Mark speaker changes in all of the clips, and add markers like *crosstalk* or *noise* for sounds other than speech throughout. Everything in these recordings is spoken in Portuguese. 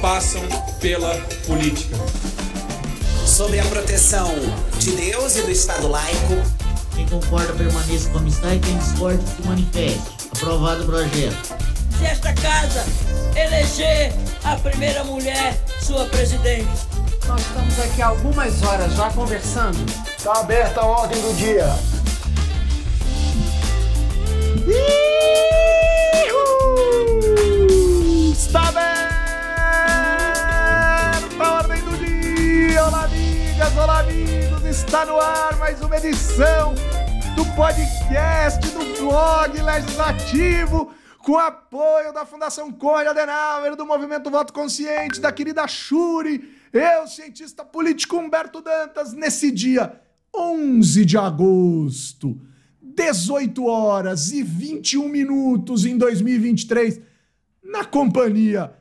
Speaker 1: passam pela política.
Speaker 2: Sobre a proteção de Deus e do Estado laico.
Speaker 3: Quem concorda permaneça como está e quem discorda se manifeste. Aprovado o projeto.
Speaker 4: Se esta casa eleger a primeira mulher sua presidente.
Speaker 5: Nós estamos aqui há algumas horas já conversando.
Speaker 6: Está aberta a ordem do dia.
Speaker 7: Está Está no ar mais uma edição do podcast do blog legislativo com apoio da Fundação Conde Adenauer, do Movimento Voto Consciente, da querida Shuri, eu, cientista político Humberto Dantas, nesse dia 11 de agosto, 18 horas e 21 minutos em 2023, na companhia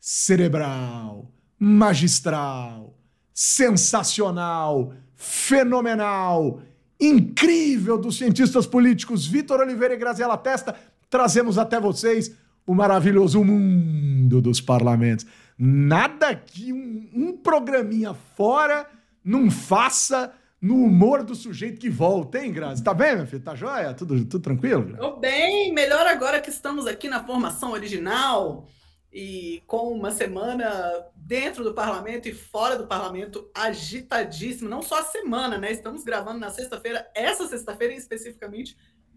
Speaker 7: cerebral, magistral, sensacional, fenomenal, incrível dos cientistas políticos Vitor Oliveira e Graziela Testa, trazemos até vocês o maravilhoso mundo dos parlamentos. Nada que um, um programinha fora não faça no humor do sujeito que volta, hein, Grazi? Tá bem, meu filho? Tá joia? Tudo, tudo tranquilo?
Speaker 8: Tô bem, melhor agora que estamos aqui na formação original e com uma semana dentro do parlamento e fora do parlamento agitadíssimo. Não só a semana, né? Estamos gravando na sexta-feira, essa sexta-feira especificamente,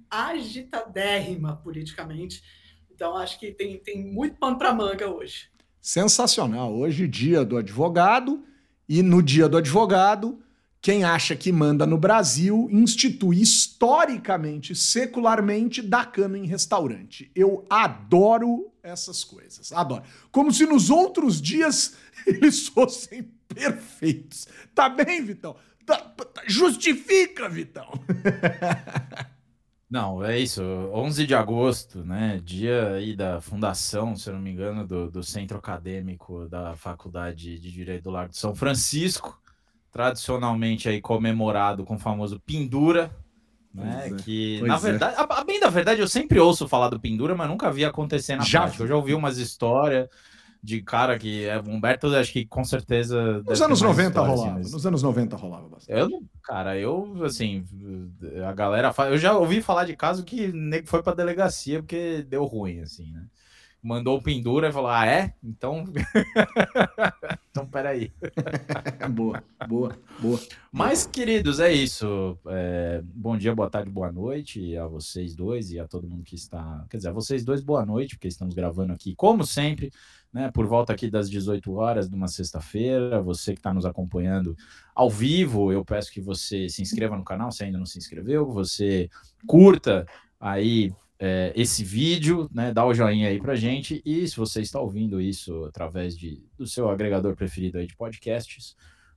Speaker 8: agitadérrima politicamente. Então acho que tem, tem muito pano para manga hoje.
Speaker 7: Sensacional. Hoje, dia do advogado, e no dia do advogado, quem acha que manda no Brasil institui historicamente, secularmente, dá cano em restaurante. Eu adoro essas coisas. Adoro. Como se nos outros dias *laughs* eles fossem perfeitos. Tá bem, Vitão? Tá, tá, justifica, Vitão.
Speaker 9: Não, é isso. 11 de agosto, né? Dia aí da fundação, se eu não me engano, do, do Centro Acadêmico da Faculdade de Direito do Largo de São Francisco, tradicionalmente aí comemorado com o famoso Pendura, né?
Speaker 7: É,
Speaker 9: que,
Speaker 7: pois
Speaker 9: na
Speaker 7: é.
Speaker 9: verdade, a, a bem da verdade, eu sempre ouço falar do Pendura, mas nunca vi acontecer na
Speaker 7: Já
Speaker 9: prática. Eu já ouvi umas histórias de cara que é Humberto, acho que com certeza.
Speaker 7: Nos anos
Speaker 9: mais
Speaker 7: 90
Speaker 9: histórias, assim,
Speaker 7: rolava.
Speaker 9: mas-
Speaker 7: Nos anos 90 rolava bastante.
Speaker 9: eu cara, eu, assim, a galera fala. Eu já ouvi falar de caso que nego foi pra delegacia porque deu ruim, assim, né? Mandou o pendura e falou: Ah, é? Então. *laughs* então, peraí. *laughs*
Speaker 7: boa, boa, boa.
Speaker 9: Mas, queridos, é isso. É, bom dia, boa tarde, boa noite a vocês dois e a todo mundo que está. Quer dizer, a vocês dois, boa noite, porque estamos gravando aqui, como sempre, né? Por volta aqui das 18 horas de uma sexta-feira. Você que está nos acompanhando ao vivo, eu peço que você se inscreva no canal, se ainda não se inscreveu, você curta aí é, esse vídeo, né? Dá o joinha aí pra gente. E se você está ouvindo isso através de, do seu agregador preferido aí de podcasts,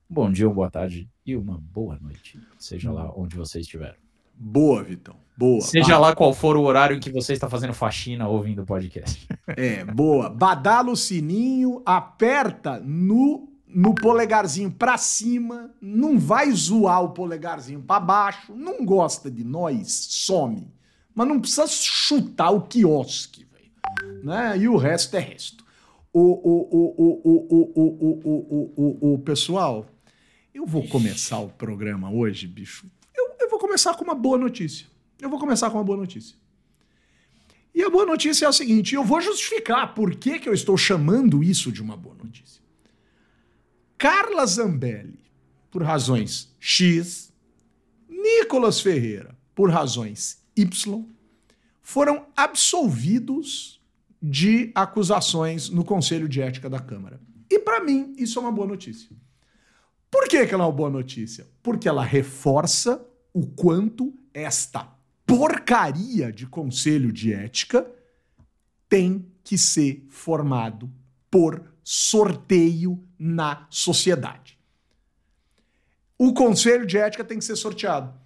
Speaker 9: bom dia, uma boa tarde e uma boa noite, seja lá onde você estiver.
Speaker 7: Boa, Vitão. Boa.
Speaker 9: Seja lá qual for o horário em que você está fazendo faxina ouvindo o podcast.
Speaker 7: É, boa. Badala o sininho, aperta no, no polegarzinho pra cima, não vai zoar o polegarzinho pra baixo, não gosta de nós, some. Mas não precisa chutar o quiosque, velho. Né? E o resto é resto. O, o, o, o, pessoal, eu vou começar o programa hoje, bicho. Eu, eu vou começar com uma boa notícia. Eu vou começar com uma boa notícia. E a boa notícia é a seguinte: eu vou justificar por que, que eu estou chamando isso de uma boa notícia. Carla Zambelli, por razões X, Nicolas Ferreira, por razões Y, foram absolvidos de acusações no Conselho de Ética da Câmara. E para mim, isso é uma boa notícia. Por que, que ela é uma boa notícia? Porque ela reforça o quanto esta porcaria de conselho de ética tem que ser formado por sorteio na sociedade. O conselho de ética tem que ser sorteado.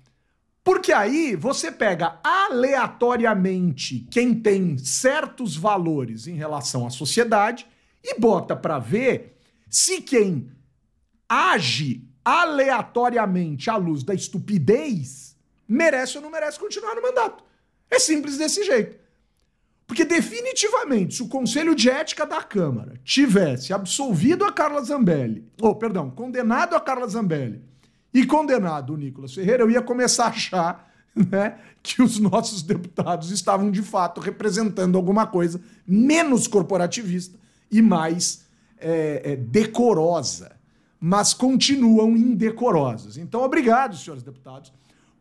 Speaker 7: Porque aí você pega aleatoriamente quem tem certos valores em relação à sociedade e bota para ver se quem age aleatoriamente à luz da estupidez merece ou não merece continuar no mandato. É simples desse jeito. Porque definitivamente, se o Conselho de Ética da Câmara tivesse absolvido a Carla Zambelli, ou perdão, condenado a Carla Zambelli e condenado o Nicolas Ferreira, eu ia começar a achar né, que os nossos deputados estavam de fato representando alguma coisa menos corporativista e mais é, é, decorosa, mas continuam indecorosos. Então, obrigado, senhores deputados,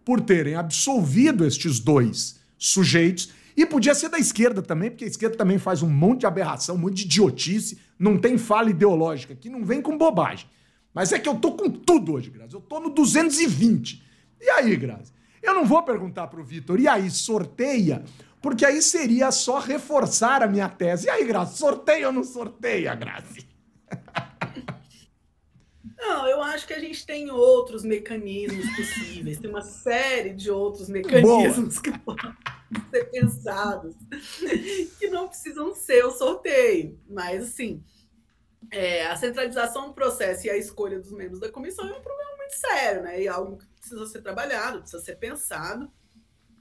Speaker 7: por terem absolvido estes dois sujeitos. E podia ser da esquerda também, porque a esquerda também faz um monte de aberração, um monte de idiotice, não tem fala ideológica aqui, não vem com bobagem. Mas é que eu tô com tudo hoje, Grazi. Eu tô no 220. E aí, Grazi? Eu não vou perguntar pro Vitor, e aí, sorteia? Porque aí seria só reforçar a minha tese. E aí, Grazi, sorteia ou não sorteia, Grazi?
Speaker 8: Não, eu acho que a gente tem outros mecanismos possíveis, tem uma série de outros mecanismos Boa. que podem ser pensados, que não precisam ser o sorteio. Mas, assim, é, a centralização do processo e a escolha dos membros da comissão é um problema muito sério, né? E algo que precisa ser trabalhado, precisa ser pensado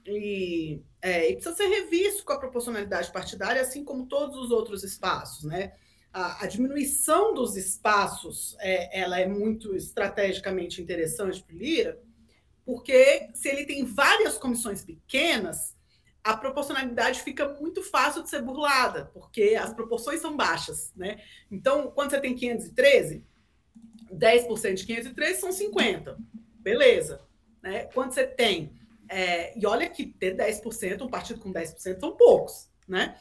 Speaker 8: e, é, e precisa ser revisto com a proporcionalidade partidária, assim como todos os outros espaços, né? A, a diminuição dos espaços é, ela é muito estrategicamente interessante para o Lira, porque se ele tem várias comissões pequenas, a proporcionalidade fica muito fácil de ser burlada, porque as proporções são baixas, né? Então, quando você tem 513, 10% de 513 são 50. Beleza. Né? Quando você tem. É, e olha que ter 10%, um partido com 10% são poucos, né?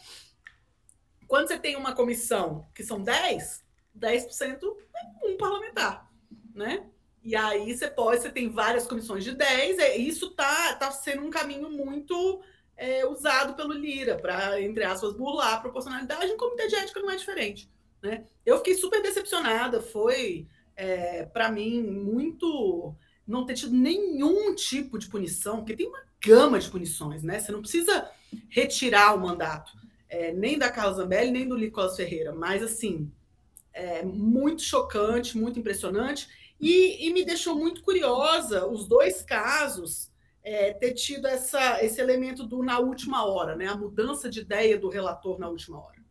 Speaker 8: Quando você tem uma comissão que são 10, 10% é um parlamentar, né? E aí você pode, você tem várias comissões de 10, é, isso tá, tá sendo um caminho muito é, usado pelo Lira para, entre aspas, burlar a proporcionalidade, o comitê de ética não é diferente. Né? Eu fiquei super decepcionada, foi, é, para mim, muito não ter tido nenhum tipo de punição, porque tem uma gama de punições, né? Você não precisa retirar o mandato, é, nem da Carla Zambelli, nem do Nicolas Ferreira, mas assim, é muito chocante, muito impressionante, e, e me deixou muito curiosa os dois casos é, ter tido essa, esse elemento do na última hora, né? A mudança de ideia do relator na última hora.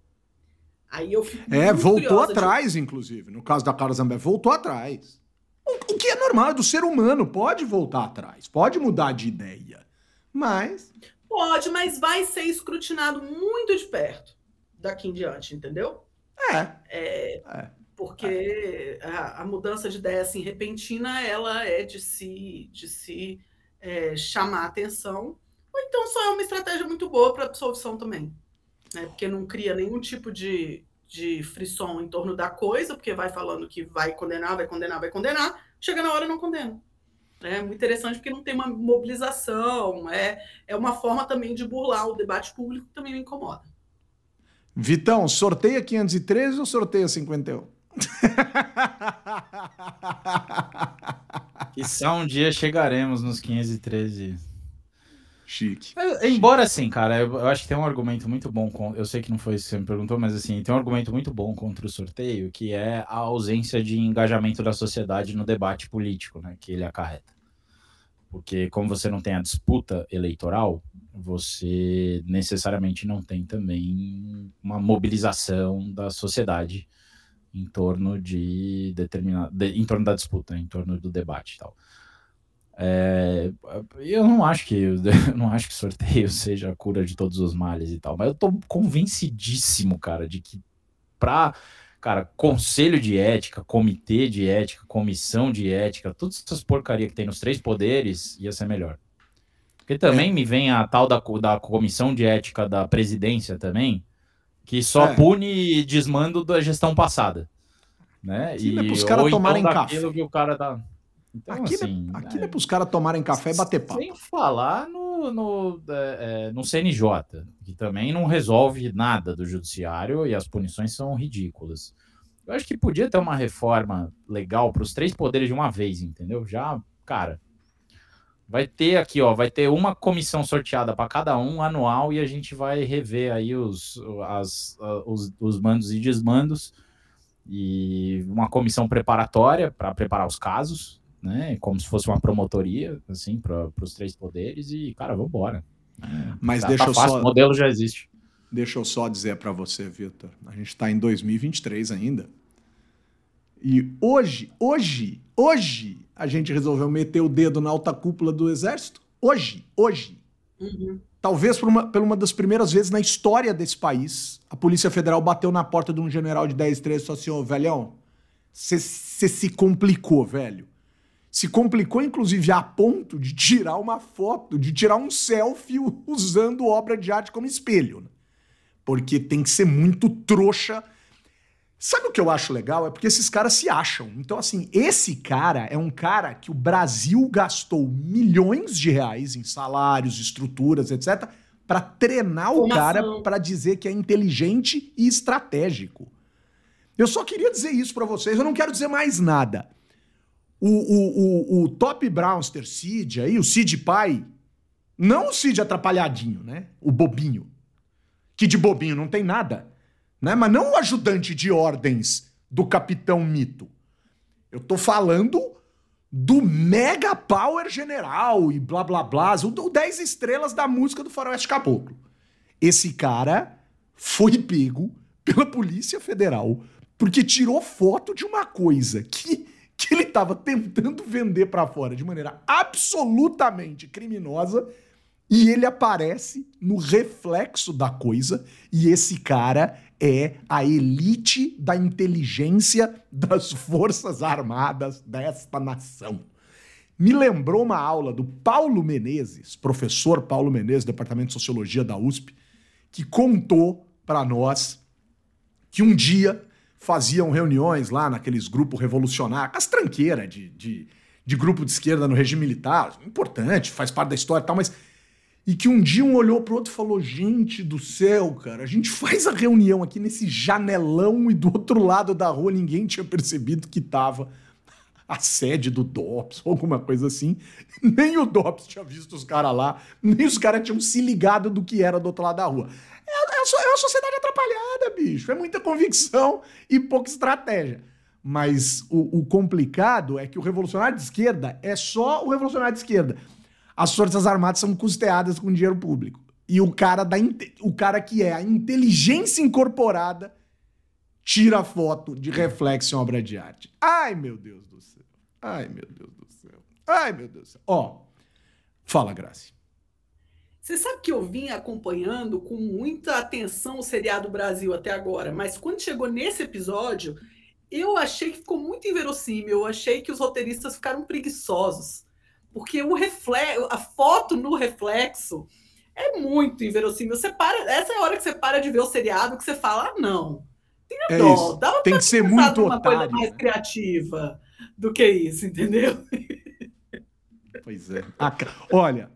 Speaker 8: Aí eu fico
Speaker 7: É, voltou atrás, de... inclusive. No caso da Carla Zambelli, voltou atrás. O, que é normal, é do ser humano, pode voltar atrás, pode mudar de ideia. Mas.
Speaker 8: Pode, mas vai ser escrutinado muito de perto daqui em diante, entendeu?
Speaker 7: É.
Speaker 8: é, é. Porque é. A, a, mudança de ideia assim, repentina, ela é de se, de se é, chamar atenção. Ou então só é uma estratégia muito boa para absolvição também. Né? Porque não cria nenhum tipo de, de frisson em torno da coisa, porque vai falando que vai condenar, vai condenar, vai condenar, chega na hora não condena. É muito interessante porque não tem uma mobilização, é, é uma forma também de burlar o debate público que também me incomoda.
Speaker 7: Vitão, sorteia 513 ou sorteia 51? *laughs*
Speaker 9: Só um dia chegaremos nos 513
Speaker 7: Chique.
Speaker 9: É, embora assim, cara, eu, eu, acho que tem um argumento muito bom. Com, eu sei que não foi isso que você me perguntou, mas assim, tem um argumento muito bom contra o sorteio, que é a ausência de engajamento da sociedade no debate político, né, que ele acarreta. Porque como você não tem a disputa eleitoral, você necessariamente não tem também uma mobilização da sociedade em torno de determinada, de, em torno da disputa, em torno do debate e tal. É, eu não acho que eu *laughs* não acho que sorteio *laughs* seja a cura de todos os males e tal, mas eu tô convencidíssimo, cara, de que para cara, conselho de ética, comitê de ética, comissão de ética, todas essas porcaria que tem nos três poderes ia ser melhor. Porque também é. me vem a tal da, da comissão de ética da presidência também, que só é. pune desmando da gestão passada, né?
Speaker 7: Sim, e é os caras tomarem
Speaker 9: então
Speaker 7: café.
Speaker 9: que o cara tá
Speaker 7: então, aqui, assim, é, aqui é, é para os caras tomarem café e bater papo.
Speaker 9: Sem falar no, no, é, é no CNJ, que também não resolve nada do judiciário e as punições são ridículas. Eu acho que podia ter uma reforma legal para os três poderes de uma vez, entendeu? Já, cara, vai ter aqui, ó, vai ter uma comissão sorteada para cada um anual e a gente vai rever aí os, as, os, os mandos e desmandos e uma comissão preparatória para preparar os casos, né? Como se fosse uma promotoria, assim, para os três poderes, e, cara, vamos embora.
Speaker 7: Mas tá, deixa tá eu
Speaker 9: fácil,
Speaker 7: só.
Speaker 9: O modelo já existe.
Speaker 7: deixa eu só dizer para você, Vitor. A gente está em 2023 ainda. E hoje, hoje, hoje, a gente resolveu meter o dedo na alta cúpula do Exército. Hoje, hoje.
Speaker 8: Uhum.
Speaker 7: Talvez por uma, por uma das primeiras vezes na história desse país, a Polícia Federal bateu na porta de um general de 10 13 e falou assim: Ô, velhão, você se complicou, velho. Se complicou, inclusive, a ponto de tirar uma foto, de tirar um selfie usando obra de arte como espelho. Né? Porque tem que ser muito trouxa. Sabe o que eu acho legal? É porque esses caras se acham. Então, assim, esse cara é um cara que o Brasil gastou milhões de reais em salários, estruturas, etc., para treinar o cara para dizer que é inteligente e estratégico. Eu só queria dizer isso para vocês, eu não quero dizer mais nada. O, o, o, o Top Brownster Cid aí, o Cid pai, não o Cid atrapalhadinho, né? O bobinho. Que de bobinho não tem nada, né? Mas não o ajudante de ordens do Capitão Mito. Eu tô falando do Mega Power General e blá blá blá, o 10 estrelas da música do Faroeste Caboclo. Esse cara foi pego pela Polícia Federal porque tirou foto de uma coisa que que ele estava tentando vender para fora de maneira absolutamente criminosa e ele aparece no reflexo da coisa e esse cara é a elite da inteligência das *laughs* forças armadas desta nação. Me lembrou uma aula do Paulo Menezes, professor Paulo Menezes, Departamento de Sociologia da USP, que contou para nós que um dia faziam reuniões lá naqueles grupos revolucionários, as tranqueiras de, de, de, grupo de esquerda no regime militar, importante, faz parte da história e tal, mas. E que um dia um olhou pro outro e falou: gente do céu, cara, a gente *laughs* faz a reunião aqui nesse janelão e do outro lado da rua ninguém tinha percebido que tava a sede do DOPS ou *laughs* alguma coisa assim. *laughs* Nem o DOPS tinha visto os caras lá, nem os caras tinham se ligado do que era do outro lado da rua. É, é, é uma sociedade atrapalhada, bicho. É muita convicção e pouca estratégia. Mas o, o, complicado é que o revolucionário de esquerda é só o revolucionário de esquerda. As forças armadas são custeadas com dinheiro público. E o cara, da, o cara que é a inteligência incorporada tira foto de reflexo em obra de arte. Ai, meu Deus do céu. Ai, meu Deus do céu. Ai, meu Deus do céu. Ó, fala, Graça.
Speaker 8: Você sabe que eu vim acompanhando com muita atenção o seriado Brasil até agora, mas quando chegou nesse episódio, eu achei que ficou muito inverossímil, eu achei que os roteiristas ficaram preguiçosos, porque o reflexo, a foto no reflexo é muito inverossímil. Você para, essa é a hora que você para de ver o seriado que você fala, ah, não, tenha é dó,
Speaker 7: dá Tem que ser muito uma otário,
Speaker 8: coisa mais né? criativa do que isso, entendeu? *laughs*
Speaker 7: Pois é. Ah, olha,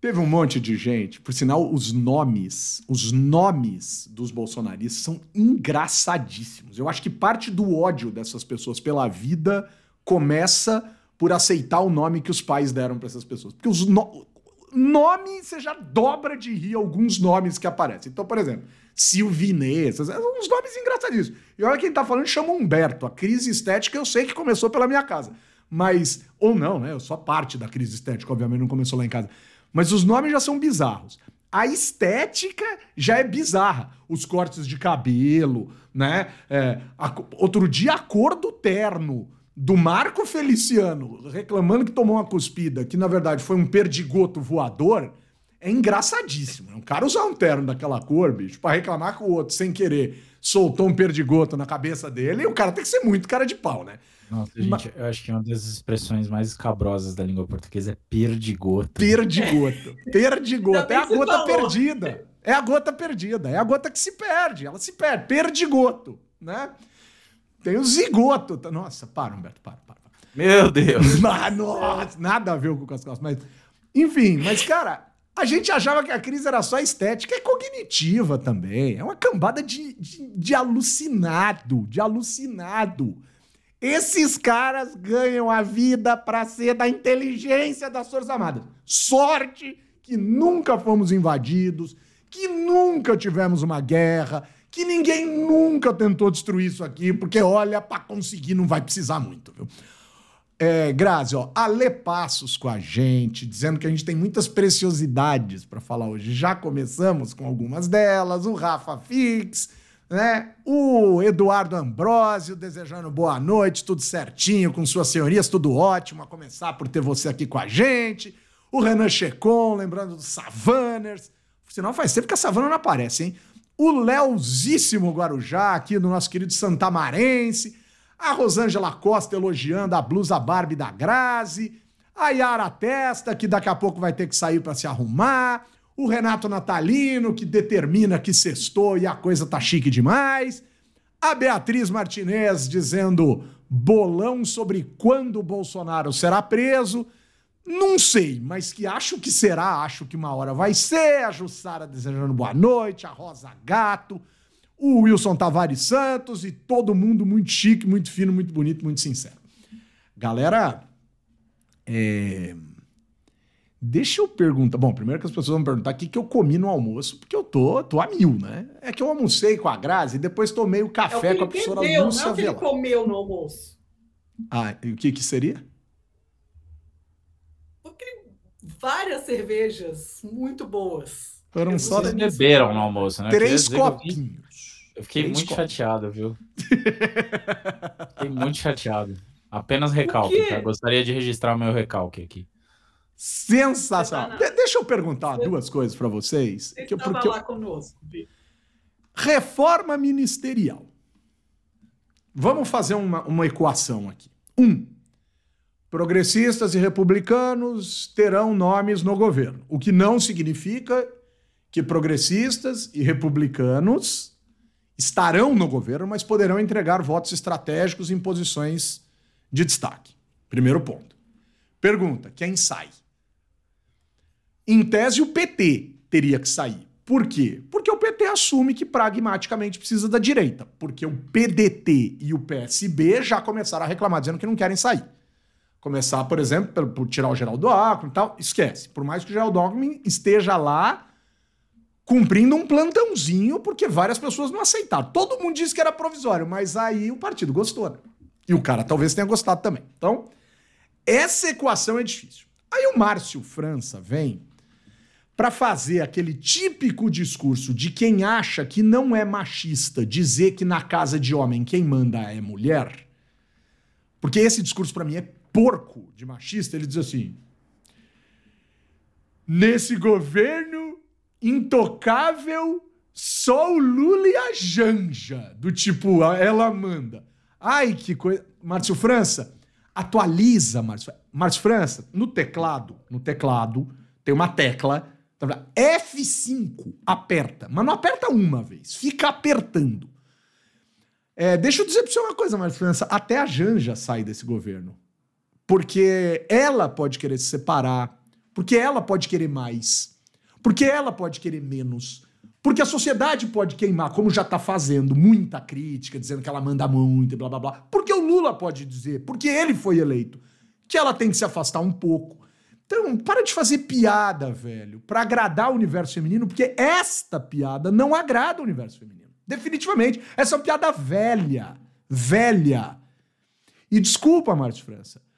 Speaker 7: Teve um monte de gente, por sinal, os nomes, os nomes dos bolsonaristas são engraçadíssimos. Eu acho que parte do ódio dessas pessoas pela vida começa por aceitar o nome que os pais deram para essas pessoas. Porque os no... nome você já dobra de rir alguns nomes que aparecem. Então, por exemplo, Silvinês, uns nomes engraçadíssimos. E olha quem tá falando chama Humberto. A crise estética eu sei que começou pela minha casa. Mas, ou não, né? Eu sou parte da crise estética, obviamente não começou lá em casa. Mas os nomes já são bizarros. A estética já é bizarra. Os cortes de cabelo, né? É, a, outro dia, a cor do terno do Marco Feliciano reclamando que tomou uma cuspida, que na verdade foi um perdigoto voador, é engraçadíssimo. Um cara usar um terno daquela cor, bicho, pra reclamar que o outro, sem querer, soltou um perdigoto na cabeça dele, e o cara tem que ser muito cara de pau, né?
Speaker 9: Nossa, gente, Mas... eu acho que uma das expressões mais escabrosas da língua portuguesa é perdigoto.
Speaker 7: Perdigoto. *laughs* Perdigoto. é a gota falou. perdida. É a gota perdida. É a gota que se perde. Ela se perde. Perdigoto, né? Tem o zigoto. Nossa, para, Humberto, para, para. para.
Speaker 9: Meu Deus. *laughs*
Speaker 7: Mas, nossa, nada a ver com as costas. Mas, enfim, mas, cara, a gente achava que a crise era só estética, é cognitiva também. É uma cambada de, de, de alucinado, de alucinado. Esses caras ganham a vida para ser da inteligência das Forças Armadas. Sorte que nunca fomos invadidos, que nunca tivemos uma guerra, que ninguém nunca tentou destruir isso aqui, porque olha, para conseguir não vai precisar muito, viu? É, Grazi, ó, Ale Passos com a gente, dizendo que a gente tem muitas preciosidades para falar hoje. Já começamos com algumas delas, o Rafa Fix, né? O Eduardo Ambrosio desejando boa noite, tudo certinho, com suas senhorias, tudo ótimo, a começar por ter você aqui com a gente. O Renan Checon, lembrando dos Savanners. Senão faz tempo que a Savana não aparece, hein? O Leozíssimo Guarujá, aqui do nosso querido Santamarense. A Rosângela Costa elogiando a blusa Barbie da Grazi. A Yara Testa, que daqui a pouco vai ter que sair para se arrumar. O Renato Natalino, que determina que sextou e a coisa tá chique demais. A Beatriz Martinez dizendo bolão sobre quando o Bolsonaro será preso. Não sei, mas que acho que será, acho que uma hora vai ser. A Jussara desejando boa noite, a Rosa Gato o Wilson Tavares Santos e todo mundo muito chique, muito fino, muito bonito, muito sincero. Galera, é... deixa eu perguntar. Bom, primeiro que as pessoas vão perguntar o que, que eu comi no almoço, porque eu tô, tô a mil, né? É que eu almocei com a Grazi e depois tomei o café é o com a professora
Speaker 8: entendeu, Lúcia não é o que ele comeu no almoço.
Speaker 7: Ah, e o que que seria?
Speaker 8: Porque várias cervejas muito boas.
Speaker 9: Foram só... Vocês beberam no almoço, né?
Speaker 7: Três copinhos.
Speaker 9: Eu fiquei muito chateado, viu? *laughs* fiquei muito chateado. Apenas recalque, tá? Gostaria de registrar o meu recalque aqui.
Speaker 7: Sensacional. De deixa eu perguntar Você... duas coisas para vocês.
Speaker 8: Você que eu, porque lá conosco.
Speaker 7: Reforma ministerial. Vamos fazer uma, uma equação aqui. Um, progressistas e republicanos terão nomes no governo, o que não significa que progressistas e republicanos estarão no governo, mas poderão entregar votos estratégicos em posições de destaque. Primeiro ponto. Pergunta: quem sai? Em tese, o PT teria que sair. Por quê? Porque o PT assume que pragmaticamente precisa da direita. Porque o PDT e o PSB já começaram a reclamar, dizendo que não querem sair. Começar, por exemplo, por tirar o Geraldo Alckmin e tal, esquece. Por mais que o Geraldo Alckmin esteja lá cumprindo um plantãozinho, porque várias pessoas não aceitaram. Todo mundo disse que era provisório, mas aí o partido gostou. Né? E o cara talvez tenha gostado também. Então, essa equação é difícil. Aí o Márcio França vem para fazer aquele típico discurso de quem acha que não é machista dizer que na casa de homem quem manda é mulher. Porque esse discurso para mim é porco de machista. Ele diz assim: nesse governo intocável só o Lula e a Janja. Do tipo, ela manda. Ai, que coisa. Márcio França, atualiza, Márcio. Márcio França, no teclado, no teclado, tem uma tecla. Tá F5, aperta. Mas não aperta uma vez, fica apertando. É, deixa eu dizer pra você uma coisa, Márcio França. Até a Janja sai desse governo. Porque ela pode querer se separar. Porque ela pode querer mais. Porque ela pode querer menos. Porque a sociedade pode queimar, como já está fazendo, muita crítica, dizendo que ela manda muito e blá blá blá. Porque o Lula pode dizer, porque ele foi eleito, que ela tem que se afastar um pouco. Então, para de fazer piada, velho, para agradar o universo feminino, porque esta piada não agrada o universo feminino. Definitivamente. Essa é uma piada velha. Velha. E desculpa, Márcio França.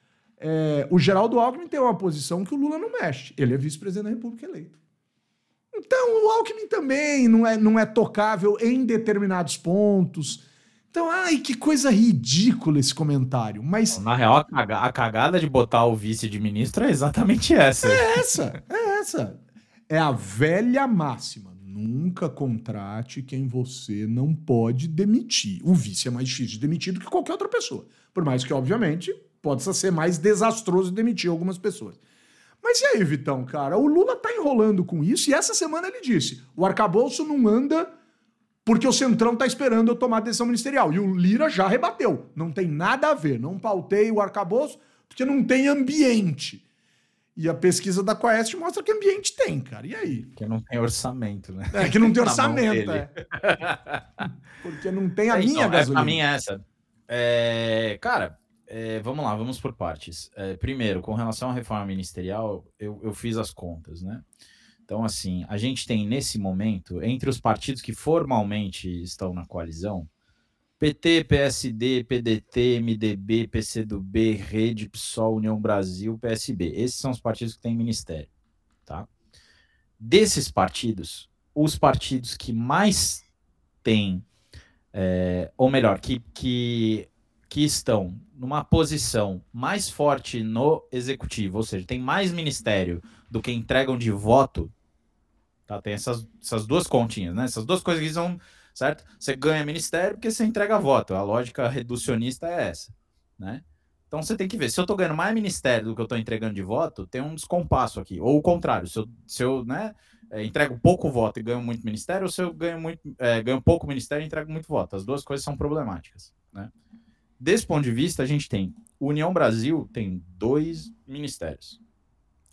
Speaker 7: É, o Geraldo Alckmin tem uma posição que o Lula não mexe. Ele é vice-presidente da República eleito. Então, o Alckmin também não é, não é tocável em determinados pontos. Então, ai, que coisa ridícula esse comentário. Mas.
Speaker 9: Na real, a cagada de botar o vice de ministro é exatamente essa.
Speaker 7: É essa, é essa. É a velha máxima. Nunca contrate quem você não pode demitir. O vice é mais difícil de demitir do que qualquer outra pessoa. Por mais que, obviamente, possa ser mais desastroso demitir algumas pessoas. Mas e aí, Vitão, cara? O Lula tá enrolando com isso e essa semana ele disse: o arcabouço não anda porque o Centrão tá esperando eu tomar decisão ministerial. E o Lira já rebateu. Não tem nada a ver. Não pautei o arcabouço porque não tem ambiente. E a pesquisa da Quest mostra que ambiente tem, cara. E aí?
Speaker 9: Que não tem orçamento, né?
Speaker 7: É, que não tem *laughs* orçamento, é. Porque não tem a é, minha então, gasolina.
Speaker 9: É, a minha é essa. É, cara, é, vamos lá, vamos por partes. É, primeiro, com relação à reforma ministerial, eu, eu fiz as contas, né? Então, assim, a gente tem nesse momento, entre os partidos que formalmente estão na coalizão, PT, PSD, PDT, MDB, PCdoB, Rede, PSOL, União Brasil, PSB. Esses são os partidos que têm ministério, tá? Desses partidos, os partidos que mais têm, é, ou melhor, que, que, que estão numa posição mais forte no executivo, ou seja, tem mais ministério do que entregam de voto, tá? Tem essas, essas duas continhas, né? Essas duas coisas que são certo? Você ganha ministério porque você entrega voto. A lógica reducionista é essa, né? Então você tem que ver, se eu estou ganhando mais ministério do que eu estou entregando de voto, tem um descompasso aqui. Ou o contrário, se eu, se eu né, é, entrego pouco voto e ganho muito ministério, ou se eu ganho, muito, é, ganho pouco ministério e entrego muito voto. As duas coisas são problemáticas. Né? Desse ponto de vista, a gente tem União Brasil tem dois ministérios.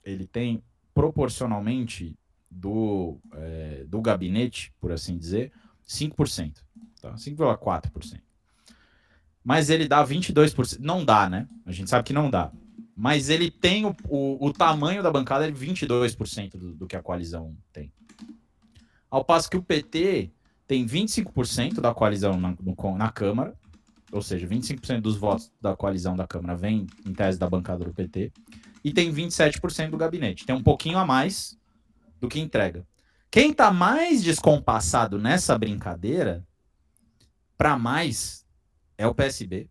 Speaker 9: Ele tem proporcionalmente do, é, do gabinete, por assim dizer, 5%. Tá? 5,4%. Mas ele dá 22%. Não dá, né? A gente sabe que não dá. Mas ele tem o, o, o tamanho da bancada de 22% do, do que a coalizão tem. Ao passo que o PT tem 25% da coalizão na, no, na Câmara, ou seja, 25% dos votos da coalizão da Câmara vem em tese da bancada do PT, e tem 27% do gabinete. Tem um pouquinho a mais do que entrega. Quem tá mais descompassado nessa brincadeira, para mais, é o PSB.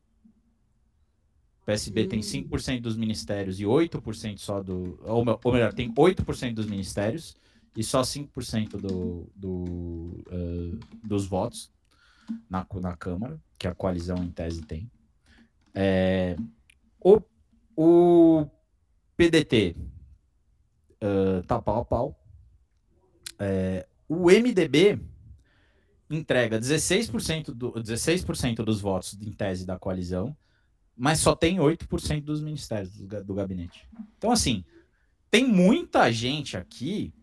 Speaker 9: O PSB tem 5% dos ministérios e 8% só do. Ou, ou melhor, tem 8% dos ministérios e só 5% do, do, uh, dos votos na, na Câmara, que a coalizão em tese tem. É, o, o PDT uh, tá pau a pau. É, o MDB entrega 16%, do, 16 dos votos em tese da coalizão, mas só tem 8% dos ministérios do, do, gabinete. Então, assim, tem muita gente aqui.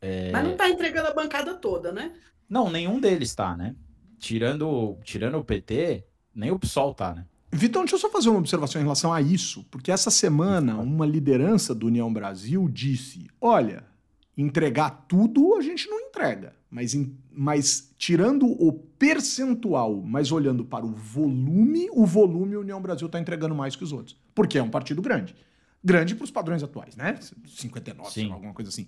Speaker 8: É... Mas não está entregando a bancada toda, né?
Speaker 9: Não, nenhum deles está, né? Tirando, tirando o PT, nem o PSOL tá, né?
Speaker 7: Vitão, deixa eu só fazer uma observação em relação a isso, porque essa semana uma liderança do União Brasil disse: olha, entregar tudo, a gente não entrega. Mas, mas tirando o percentual, mas olhando para o volume, o volume, a União Brasil está entregando mais que os outros. Porque é um partido grande. Grande para os padrões atuais, né? 59, Sim. alguma coisa assim.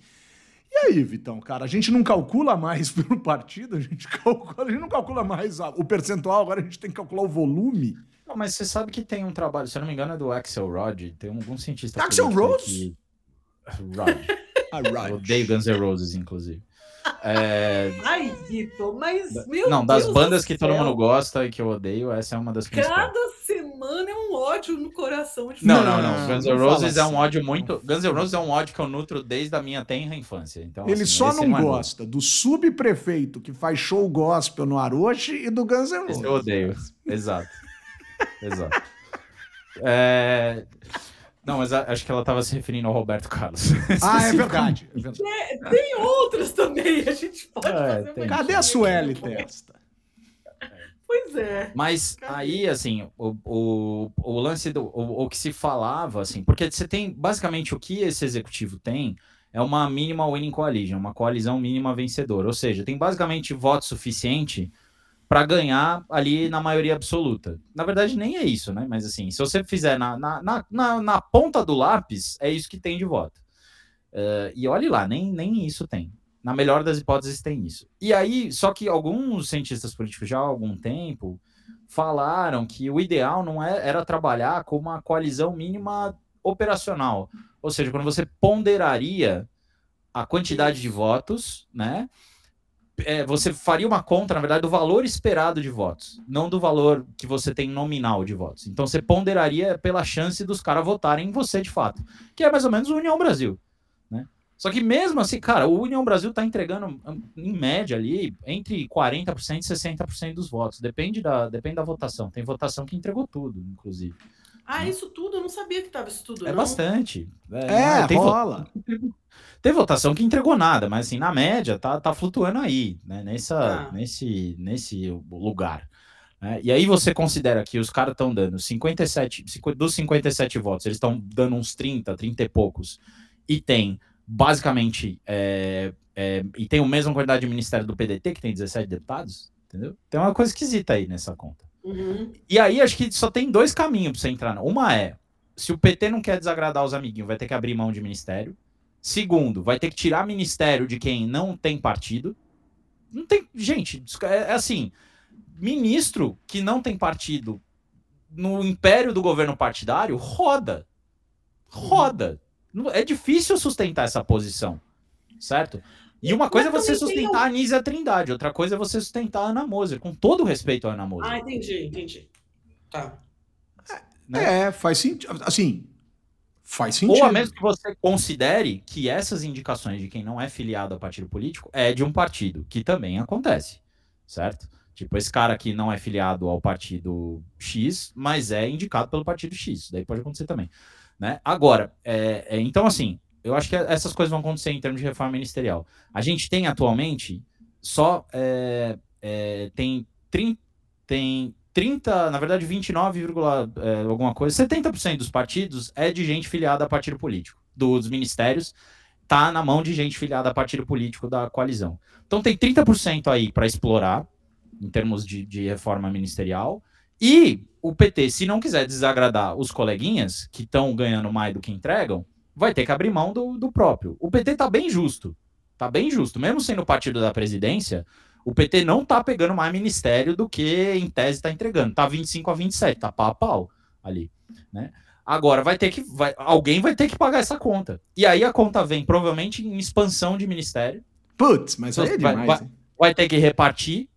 Speaker 7: E aí, Vitão, cara, a gente não calcula mais *laughs* pelo partido, a gente, calcula, a gente não calcula mais a, o percentual, agora a gente tem que calcular o volume.
Speaker 9: Não, mas você sabe que tem um trabalho, se eu não me engano, é do Axel Rod, tem algum cientista.
Speaker 7: Axel Rose? Que... *laughs*
Speaker 9: Rod. Eu odeio Guns N' Roses, inclusive. É...
Speaker 8: Ai, Vitor, mas meu
Speaker 9: Não, das Deus bandas que céu. todo mundo gosta e que eu odeio, essa é uma das
Speaker 8: principais. Cada ódio no coração
Speaker 9: de Não, não, não. Guns N' Roses é um assim. ódio muito. Guns N' Roses é um ódio que eu nutro desde a minha tenra infância. Então,
Speaker 7: Ele assim, só não é gosta do subprefeito que faz show gospel no Aroche e do Guns N' Roses.
Speaker 9: eu odeio. Exato. Exato. É... Não, mas acho que ela estava se referindo ao Roberto Carlos.
Speaker 7: Ah, é verdade.
Speaker 8: É verdade. É, tem outros também, a gente pode é, fazer
Speaker 7: uma Cadê a Sueli Testa?
Speaker 8: Pois é.
Speaker 9: Mas aí, assim, o, o, o lance do. O, o, que se falava, assim, porque você tem. Basicamente, o que esse executivo tem é uma mínima winning coalition, uma coalizão mínima vencedora. Ou seja, tem basicamente voto suficiente para ganhar ali na maioria absoluta. Na verdade, nem é isso, né? Mas assim, se você fizer na, na, na, na ponta do lápis, é isso que tem de voto. Uh, e olhe lá, nem, nem isso tem. Na melhor das hipóteses, tem isso. E aí, só que alguns cientistas políticos já há algum tempo falaram que o ideal não é, era trabalhar com uma coalizão mínima operacional. Ou seja, quando você ponderaria a quantidade de votos, né? é, você faria uma conta, na verdade, do valor esperado de votos, não do valor que você tem nominal de votos. Então você ponderaria pela chance dos caras votarem em você de fato, que é mais ou menos o União Brasil. Né? Só que mesmo assim, cara, o União Brasil está entregando, em média, ali, entre 40% e 60% dos votos. Depende da, depende da votação. Tem votação que entregou tudo, inclusive.
Speaker 8: Ah, isso tudo? Eu não sabia que tava isso tudo.
Speaker 9: É
Speaker 8: não.
Speaker 9: bastante.
Speaker 7: É, é tem rola. *laughs*
Speaker 9: Tem votação que entregou nada, mas assim, na média, tá, tá flutuando aí, né? Nessa, ah. nesse, nesse lugar. Né? E aí você considera que os caras estão dando 57, dos 57 votos, eles estão dando uns 30, 30 e poucos, e tem basicamente, é, é, e tem a mesma quantidade de ministério do PDT, que tem 17 deputados, entendeu? Tem uma coisa esquisita aí nessa conta.
Speaker 8: Uhum.
Speaker 9: E aí acho que só tem dois caminhos pra você entrar. Uma é, se o PT não quer desagradar os amiguinhos, vai ter que abrir mão de ministério. Segundo, vai ter que tirar ministério de quem não tem partido. Não tem. Gente, é, é assim: ministro que não tem partido no império do governo partidário roda. Roda. É difícil sustentar essa posição. Certo? E uma coisa
Speaker 8: Mas
Speaker 9: é você
Speaker 8: tem
Speaker 9: sustentar a Anísia Trindade, outra coisa é você sustentar a Ana Moser, com todo o respeito à Ana Moser.
Speaker 8: Ah, entendi, entendi. Tá.
Speaker 9: né?
Speaker 7: É, faz sentido. Assim, faz sentido.
Speaker 9: Ou a menos que você considere que essas indicações de quem não é filiado a partido político é de um partido, que também acontece, certo? Tipo, esse cara que não é filiado ao partido X, mas é indicado pelo partido X. Daí pode acontecer também. Né? Agora, é, é, então assim, eu acho que essas coisas vão acontecer em termos de reforma ministerial. A gente tem atualmente só é, é, tem, 30, tem 30, na verdade 29, é, alguma coisa, 70% dos partidos é de gente filiada a partido político. Dos ministérios tá na mão de gente filiada a partido político da coalizão. Então tem 30% aí para explorar em termos de, de reforma ministerial. E o PT, se não quiser desagradar os coleguinhas que estão ganhando mais do que entregam, vai ter que abrir mão do, do próprio. O PT tá bem justo. Tá bem justo. Mesmo sendo o partido da presidência, o PT não tá pegando mais ministério do que em tese tá entregando. Tá 25 a 27, tá pau a pau ali, né? Agora vai ter que vai, alguém vai ter que pagar essa conta. E aí a conta vem provavelmente em expansão de ministério.
Speaker 7: Putz, mas aí é
Speaker 9: vai,
Speaker 7: demais.
Speaker 9: vai,
Speaker 7: hein?
Speaker 9: vai ter que repartir.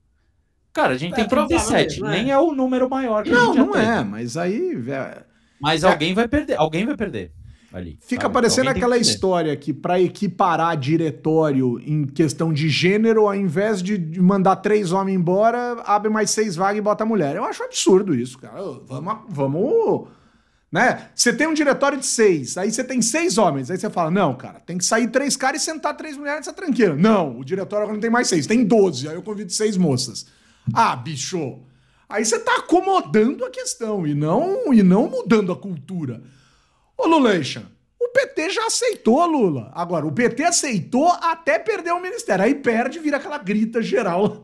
Speaker 9: Cara, a gente
Speaker 8: É,
Speaker 9: tem 37,
Speaker 8: provavelmente, não é?
Speaker 9: nem é o número maior que a
Speaker 7: Não,
Speaker 9: gente já
Speaker 7: não
Speaker 9: teve.
Speaker 7: é, mas aí. é,
Speaker 9: Mas
Speaker 7: É.
Speaker 9: alguém vai perder, alguém vai perder ali.
Speaker 7: Fica
Speaker 9: sabe?
Speaker 7: parecendo
Speaker 9: Alguém
Speaker 7: aquela
Speaker 9: que
Speaker 7: história que para equiparar diretório em questão de gênero, ao invés de mandar três homens embora, abre mais seis vagas e bota a mulher. Eu acho absurdo isso, cara. Vamos, vamos, né? Você tem um diretório de seis, aí você tem seis homens, aí você fala, não, cara, tem que sair três caras e sentar três mulheres nessa tranqueira. Não, o diretório agora não tem mais seis, tem doze, aí eu convido seis moças. Ah, bicho, aí você tá acomodando a questão e não, e não mudando a cultura. Ô, Luleixa, o PT já aceitou, Lula. Agora, o PT aceitou até perder o ministério. Aí perde, vira aquela grita geral.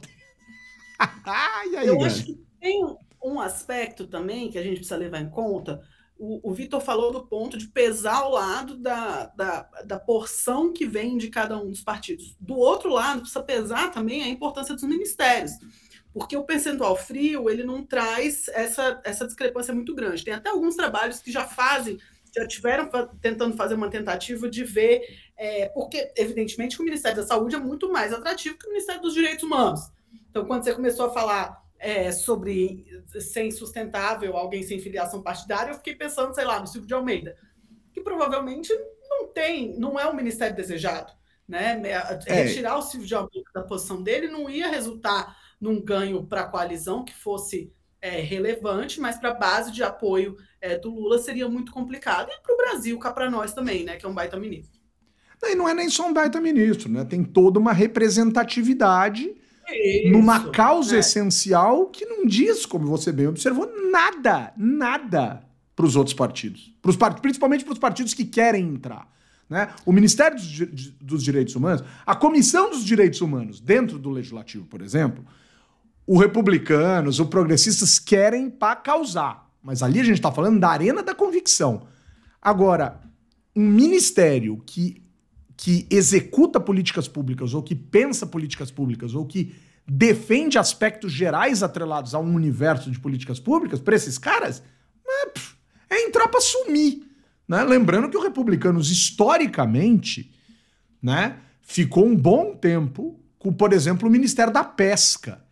Speaker 7: *laughs* aí,
Speaker 8: Eu
Speaker 7: velho?
Speaker 8: acho que tem um- aspecto também que a gente precisa levar em conta. O, o Vitor falou do ponto de pesar ao lado da, da, da porção que vem de cada um dos partidos. Do outro lado, precisa pesar também a importância dos ministérios. Porque o percentual frio, ele não traz essa, essa discrepância muito grande. Tem até alguns trabalhos que já fazem, já tiveram tentando fazer uma tentativa de ver, é, porque, evidentemente, o Ministério da Saúde é muito mais atrativo que o Ministério dos Direitos Humanos. Então, quando você começou a falar é, sobre ser insustentável alguém sem filiação partidária, eu fiquei pensando, sei lá, no Silvio de Almeida, que provavelmente não tem, não é o ministério desejado. Né?
Speaker 7: É.
Speaker 8: Retirar o Silvio de Almeida da posição dele não ia resultar num ganho para a coalizão que fosse é, relevante, mas para a base de apoio é, do Lula seria muito complicado. E para o Brasil, cá para nós também, né? Que é um baita ministro.
Speaker 7: E não é nem só um baita ministro, né? Tem toda uma representatividade numa
Speaker 8: Isso,
Speaker 7: causa
Speaker 8: né?
Speaker 7: essencial que não diz, como você bem observou, nada, nada para os outros partidos. Pros part... Principalmente para os partidos que querem entrar. Né? O Ministério dos, dos Direitos Humanos, a Comissão dos Direitos Humanos, dentro do Legislativo, por exemplo, o Republicanos, o Progressistas querem para causar. Mas ali a gente está falando da arena da convicção. Agora, um ministério que, que executa políticas públicas, ou que pensa políticas públicas, ou que defende aspectos gerais atrelados a um universo de políticas públicas, para esses caras, é, é entrar para sumir. Né? Lembrando que o Republicanos, historicamente, né, ficou um bom tempo com, por exemplo, o Ministério da Pesca.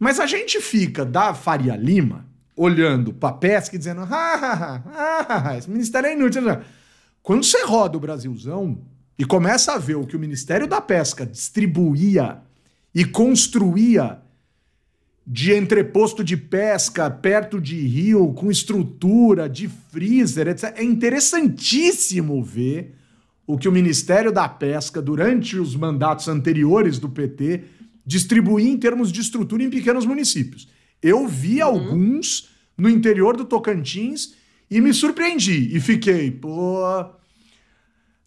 Speaker 7: Mas a gente fica da Faria Lima olhando para a pesca e dizendo: ah, ah, ah, ah, esse ministério é inútil. Quando você roda o Brasilzão e começa a ver o que o Ministério da Pesca distribuía e construía de entreposto de pesca perto de rio, com estrutura, de freezer, etc. É interessantíssimo ver o que o Ministério da Pesca, durante os mandatos anteriores do PT, distribuía em termos de estrutura em pequenos municípios. Eu vi alguns no interior do Tocantins e me surpreendi. E fiquei, pô.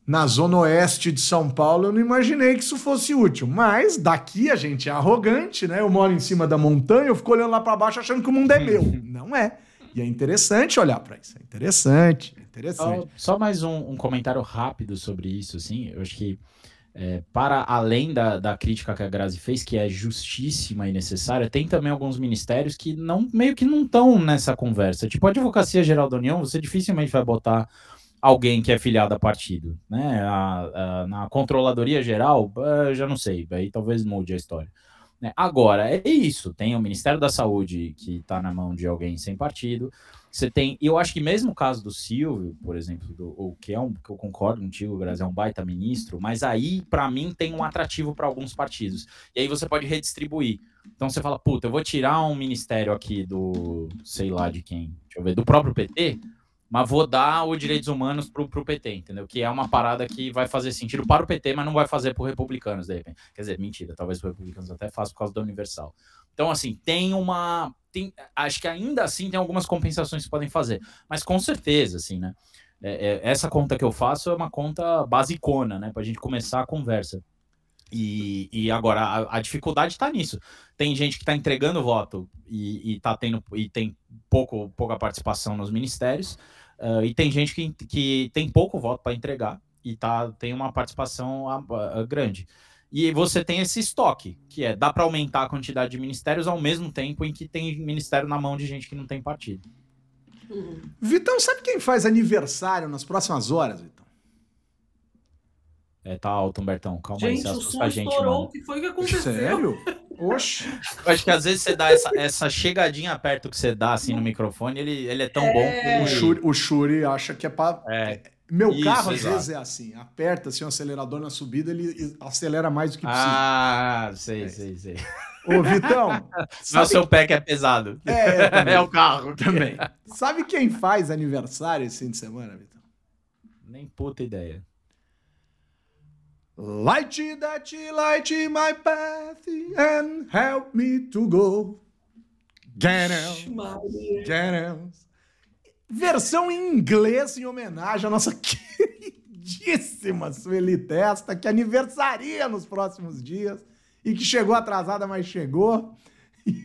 Speaker 7: na zona oeste de São Paulo, eu não imaginei que isso fosse útil. Mas daqui a gente é arrogante, né? Eu moro em cima da montanha, eu fico olhando lá para baixo achando que o mundo é meu. *laughs* Não é. E é interessante olhar para isso. É interessante, é interessante.
Speaker 9: Só, só mais um, um, comentário rápido sobre isso, assim. Eu acho que é, para além da, da crítica que a Grazi fez, que é justíssima e necessária, tem também alguns ministérios que não meio que não estão nessa conversa. Tipo, a Advocacia Geral da União, você dificilmente vai botar alguém que é filiado a partido, né? A, a, na controladoria geral, eu já não sei, aí talvez mude a história. Né? Agora, é isso, tem o Ministério da Saúde que está na mão de alguém sem partido, você tem, eu acho que mesmo o caso do Silvio, por exemplo, do, o que é um, que eu concordo contigo, Grazi, é um baita ministro, mas aí, para mim, tem um atrativo para alguns partidos. E aí você pode redistribuir. Então você fala, puta, eu vou tirar um ministério aqui do, sei lá de quem, deixa eu ver, do próprio PT, mas vou dar os direitos humanos pro, pro PT, entendeu? Que é uma parada que vai fazer sentido para o PT, mas não vai fazer por republicanos, de repente. Quer dizer, mentira, talvez os republicanos até façam por causa da Universal. Então, assim, tem uma. Tem, acho que ainda assim tem algumas compensações que podem fazer, mas com certeza, assim, né? É, é, essa conta que eu faço é uma conta basicona, né? Para a gente começar a conversa. E, e agora a, a dificuldade está nisso. Tem gente que está entregando voto e, e, tá tendo, e tem pouco, pouca participação nos ministérios. Uh, e tem gente que, que tem pouco voto para entregar e tá, tem uma participação uh, uh, grande. E você tem esse estoque, que é dá para aumentar a quantidade de ministérios ao mesmo tempo em que tem ministério na mão de gente que não tem partido.
Speaker 7: Uhum. Vitão, sabe quem faz aniversário nas próximas horas, Vitão?
Speaker 9: É, tá alto, Humbertão. Calma
Speaker 8: gente, aí, você assusta a gente, estourou. mano. O que foi que aconteceu?
Speaker 7: Sério? Oxe.
Speaker 9: Eu acho que às vezes você dá essa, essa chegadinha perto que você dá assim no microfone, ele, ele é tão é... bom que ele...
Speaker 7: o, Shuri, o Shuri acha que é pra. É. Meu Isso, carro às exato. vezes é assim, aperta assim, o acelerador na subida, ele acelera mais do que precisa.
Speaker 9: Ah, sei, é. sei, sei.
Speaker 7: Ô, Vitão. *laughs*
Speaker 9: Não é o seu pé que é pesado.
Speaker 7: É, *laughs* é o carro também. *laughs* Sabe quem faz aniversário esse fim de semana, Vitão?
Speaker 9: Nem puta ideia.
Speaker 7: Light that light my path and help me to go. Get out, get out. Versão em inglês em homenagem à nossa *laughs* queridíssima Sueli Testa, que aniversaria nos próximos dias e que chegou atrasada, mas chegou.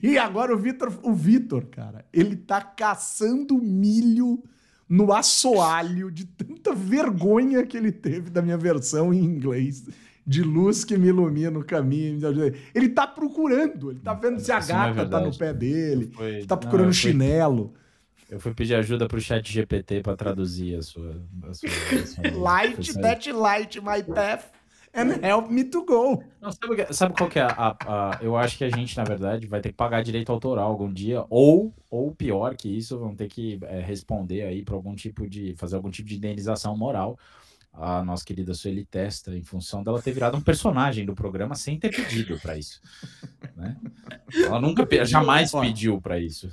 Speaker 7: E agora o Vitor, o Vitor, cara, ele tá caçando milho no assoalho de tanta vergonha que ele teve da minha versão em inglês. De luz que me ilumina o caminho. Ele tá procurando, ele tá vendo se a é gata é tá no pé dele, foi... tá procurando Não, chinelo.
Speaker 9: Eu fui pedir ajuda pro chat GPT para traduzir a sua. A sua, a *laughs*
Speaker 7: sua light that light my path and help me to go.
Speaker 9: Não, sabe, sabe, qual que é a, a, a, Eu acho que a gente, na verdade, vai ter que pagar direito autoral algum dia, ou, ou pior que isso, vão ter que é, responder aí para algum tipo de. fazer algum tipo de indenização moral. A nossa querida Sueli Testa, em função dela ter virado um personagem do programa sem ter pedido para isso. Né? Ela nunca, jamais pediu para isso.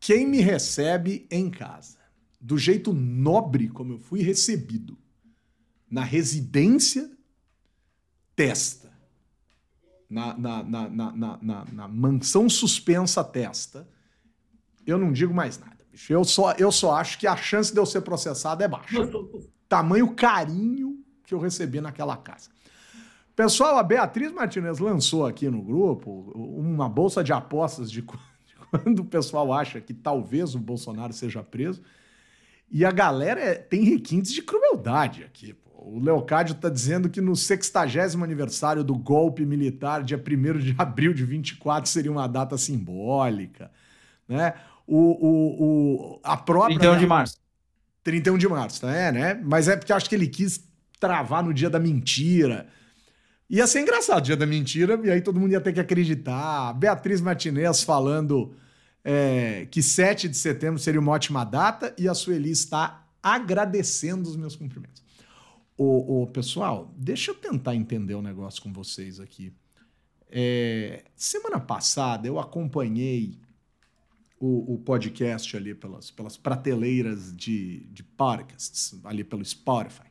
Speaker 7: Quem me recebe em casa, do jeito nobre como eu fui recebido, na residência Testa, na, na, na, na, na, na mansão suspensa Testa, eu não digo mais nada. Bicho. Eu, só, eu só acho que a chance de eu ser processado é baixa. Tamanho carinho que eu recebi naquela casa. Pessoal, a Beatriz Martinez lançou aqui no grupo uma bolsa de apostas de quando o pessoal acha que talvez o Bolsonaro seja preso. E a galera é, tem requintes de crueldade aqui. Pô. O Leocádio está dizendo que no 60 aniversário do golpe militar, dia 1 de abril de 24, seria uma data simbólica. Né? O, o, o, a própria.
Speaker 9: 31 de março.
Speaker 7: 31 de março, é, né? Mas é porque acho que ele quis travar no dia da mentira. Ia ser engraçado, dia da mentira, e aí todo mundo ia ter que acreditar. Beatriz Martinez falando é, que 7 de setembro seria uma ótima data, e a Sueli está agradecendo os meus cumprimentos. Ô, ô, pessoal, deixa eu tentar entender o um negócio com vocês aqui. É, semana passada eu acompanhei o, o, podcast ali pelas, pelas prateleiras de, de podcasts, ali pelo Spotify.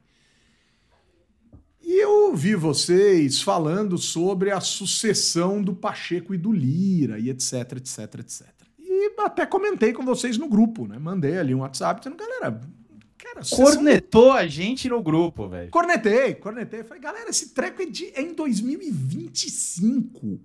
Speaker 7: E eu ouvi vocês falando sobre a sucessão do Pacheco e do Lira, e etc, etc, etc. E até comentei com vocês no grupo, né? Mandei ali um WhatsApp dizendo, galera, cara,
Speaker 9: Cornetou a gente no grupo, velho.
Speaker 7: Cornetei, cornetei. Falei, galera, esse treco é, de, é em 2025.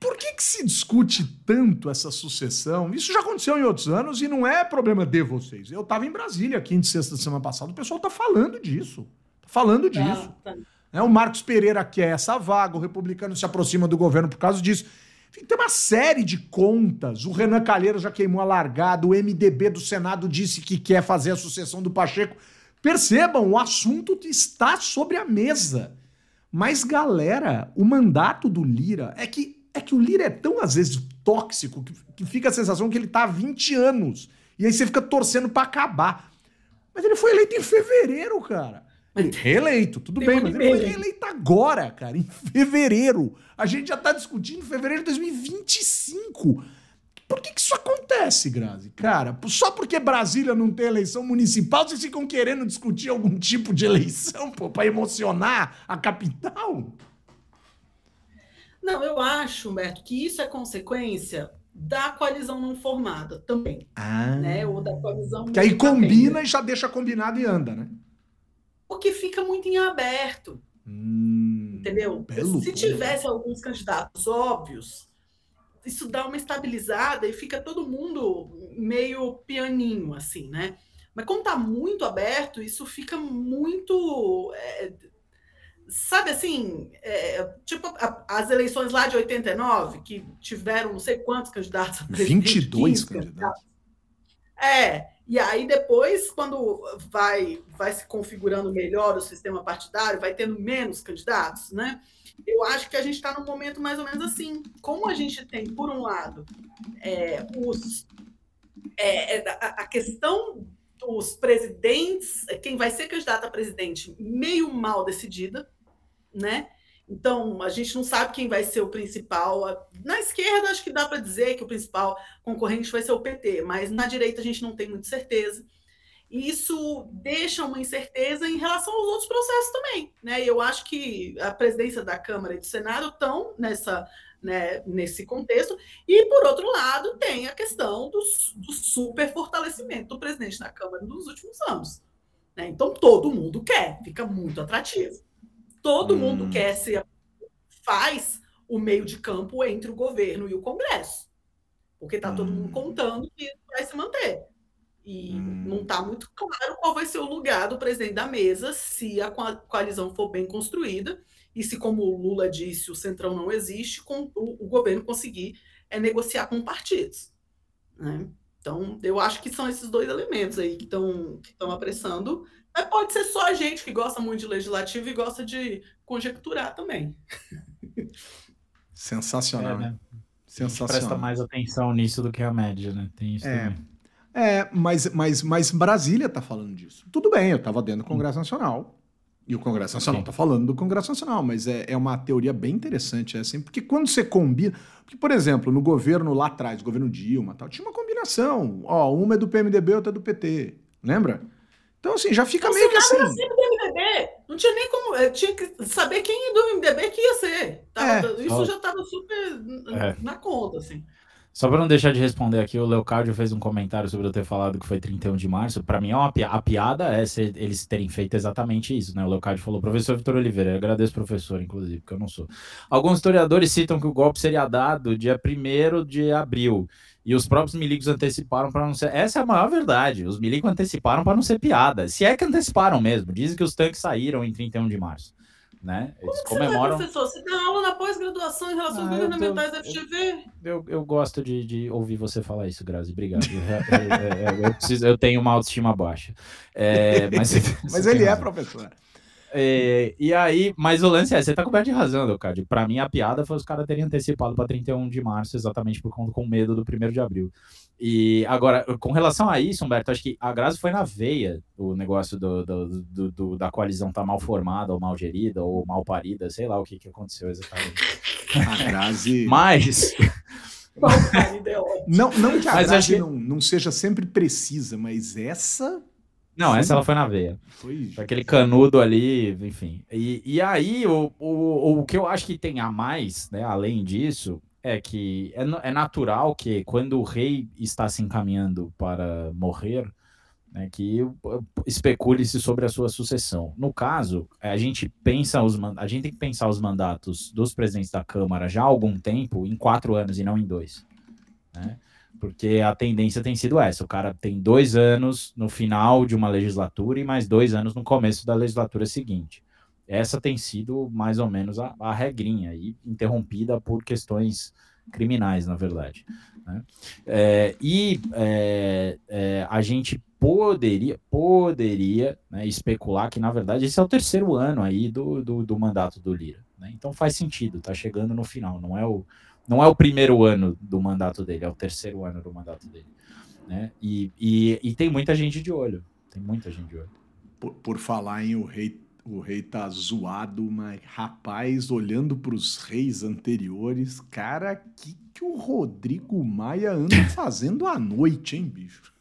Speaker 7: Por que, que se discute tanto essa sucessão? Isso já aconteceu em outros anos e não é problema de vocês. Eu tava em Brasília, quinta e sexta da semana passada, o pessoal tá falando disso. Tá falando disso.
Speaker 8: Tá, tá.
Speaker 7: É, o Marcos Pereira quer essa vaga, o republicano se aproxima do governo por causa disso. Enfim, tem uma série de contas. O Renan Calheiros já queimou a largada, o MDB do Senado disse que quer fazer a sucessão do Pacheco. Percebam, o assunto está sobre a mesa. Mas, galera, o mandato do Lira é que é que o Lira é tão, às vezes, tóxico que, que fica a sensação que ele tá há 20 anos. E aí você fica torcendo para acabar. Mas ele foi eleito em fevereiro, cara. Reeleito, tudo bem, mas ele foi reeleito agora, cara, em fevereiro. A gente já tá discutindo em fevereiro de 2025. Por que, que isso acontece, Grazi? Cara, só porque Brasília não tem eleição municipal, vocês ficam querendo discutir algum tipo de eleição, pô, pra emocionar a capital?
Speaker 8: Não, eu acho, Humberto, que isso é consequência da coalizão não formada também,
Speaker 7: Ah.
Speaker 8: né? Ou da coalizão.
Speaker 7: Que aí combina
Speaker 8: né?
Speaker 7: e já deixa combinado e anda, né?
Speaker 8: Porque fica muito em aberto,
Speaker 7: Hum,
Speaker 8: entendeu? Se tivesse alguns candidatos óbvios, isso dá uma estabilizada e fica todo mundo meio pianinho, assim, né? Mas como tá muito aberto, isso fica muito. é, sabe assim, é, tipo a- as eleições lá de 89, que tiveram não sei quantos candidatos a presidente.
Speaker 7: 22
Speaker 8: 15
Speaker 7: candidatos.
Speaker 8: É, e aí depois, quando vai, vai se configurando melhor o sistema partidário, vai tendo menos candidatos, né? Eu acho que a gente está num momento mais ou menos assim. Como a gente tem, por um lado, é, os, é, é, a, questão dos presidentes, quem vai ser candidato a presidente, meio mal decidida, né? Então, a gente não sabe quem vai ser o principal. Na esquerda, acho que dá para dizer que o principal concorrente vai ser o PT, mas na direita a gente não tem muita certeza. E isso deixa uma incerteza em relação aos outros processos também. Né? Eu acho que a presidência da Câmara e do Senado estão nessa, né, nesse contexto. E, por outro lado, tem a questão do, do super fortalecimento do presidente da Câmara nos últimos anos. né? Então, todo mundo quer, fica muito atrativo. Todo
Speaker 7: Hum.
Speaker 8: mundo quer ser. faz o meio de campo entre o governo e o Congresso. Porque está todo mundo
Speaker 7: Hum.
Speaker 8: contando que vai se manter. E
Speaker 7: Hum.
Speaker 8: não está muito claro qual vai ser o lugar do presidente da mesa se a coa- coalizão for bem construída e se, como o Lula disse, o Centrão não existe, com o, o governo conseguir é, negociar com partidos. né? Então, eu acho que são esses dois elementos aí que estão que estão apressando. Mas pode ser só a gente que gosta muito de legislativo e gosta de conjecturar também.
Speaker 7: Sensacional.
Speaker 9: É, né? A gente
Speaker 7: Sensacional.
Speaker 9: presta mais atenção nisso do que a média, né? Tem isso
Speaker 7: É.
Speaker 9: também.
Speaker 7: É, mas, mas, mas Brasília tá falando disso. Tudo bem, eu tava dentro do Congresso Nacional. E o Congresso Nacional
Speaker 9: Sim.
Speaker 7: tá falando do Congresso Nacional, mas é, é uma teoria bem interessante, é assim, porque quando você combina. Porque, por exemplo, no governo lá atrás, governo Dilma tal, tinha uma combinação. Ó, uma é do PMDB, outra é do PT. Lembra? Então, assim, já fica meio que assim.
Speaker 8: era sempre do MDB. Não tinha nem como. eh, Tinha que saber quem do MDB que ia ser. Tava-
Speaker 7: É.
Speaker 8: isso já estava super
Speaker 9: É.
Speaker 8: na conta, assim.
Speaker 9: Só para não deixar de responder aqui, o Leocádio fez um comentário sobre eu ter falado que foi 31 de março. Para mim, é uma pi- a piada é eles terem feito exatamente isso, né? O Leocádio falou, professor Vitor Oliveira, eu agradeço, professor, inclusive, porque eu não sou. Alguns historiadores citam que o golpe seria dado dia 1 de abril. E os próprios milicos anteciparam para não ser. Essa é a maior verdade. Os milicos anteciparam para não ser piada. Se é que anteciparam mesmo. Dizem que os tanques saíram em 31 de março. Né? Eles
Speaker 8: Como que você vai,
Speaker 9: comemoram.
Speaker 8: professor? Você dá aula na pós-graduação em relações
Speaker 9: Ah,
Speaker 8: governamentais da FGV.
Speaker 9: Eu, eu gosto de, de ouvir você falar isso, Grazi. Obrigado. Eu, eu- eu- eu preciso- eu tenho uma autoestima baixa. É, mas *laughs*
Speaker 7: Mas ele
Speaker 9: tem
Speaker 7: é professor.
Speaker 9: É, e aí, mas o lance é, você tá coberto de razão, Leocádio. Pra mim, a piada foi os caras terem antecipado pra 31 de março, exatamente por conta com medo do 1 de abril. E agora, com relação a isso, Humberto, acho que a Grazi foi na veia o negócio do, do- do- do- da coalizão tá mal formada, ou mal gerida, ou mal parida, sei lá o que, que aconteceu exatamente.
Speaker 7: A Grazi. *laughs*
Speaker 9: Mas.
Speaker 8: É.
Speaker 7: Não, não que a
Speaker 9: Mas
Speaker 7: Grazi
Speaker 9: acho que-
Speaker 7: não, não seja sempre precisa, mas essa
Speaker 9: Não, essa ela foi na veia.
Speaker 7: foi.
Speaker 9: Aquele canudo ali, enfim. E, e aí, o, o, o que eu acho que tem a mais, né, além disso, é que é, é natural que quando o rei está se encaminhando para morrer, né, que especule-se sobre a sua sucessão. No caso, a gente pensa os a gente tem que pensar os mandatos dos presidentes da Câmara já há algum tempo em quatro anos e não em dois, né? Porque a tendência tem sido essa: o cara tem dois anos no final de uma legislatura e mais dois anos no começo da legislatura seguinte. Essa tem sido mais ou menos a, a regrinha, e interrompida por questões criminais, na verdade. Né? É, e é, é, a gente poderia, poderia né, especular que, na verdade, esse é o terceiro ano aí do, do, do mandato do Lira. Né? Então faz sentido, tá chegando no final, não é o, não é o primeiro ano do mandato dele, é o terceiro ano do mandato dele. Né? E, e, e tem muita gente de olho, tem muita gente de olho.
Speaker 7: Por, por falar em o rei o rei tá zoado, mas rapaz, olhando para os reis anteriores, cara, que que o Rodrigo Maia anda *laughs* fazendo à noite, hein, bicho?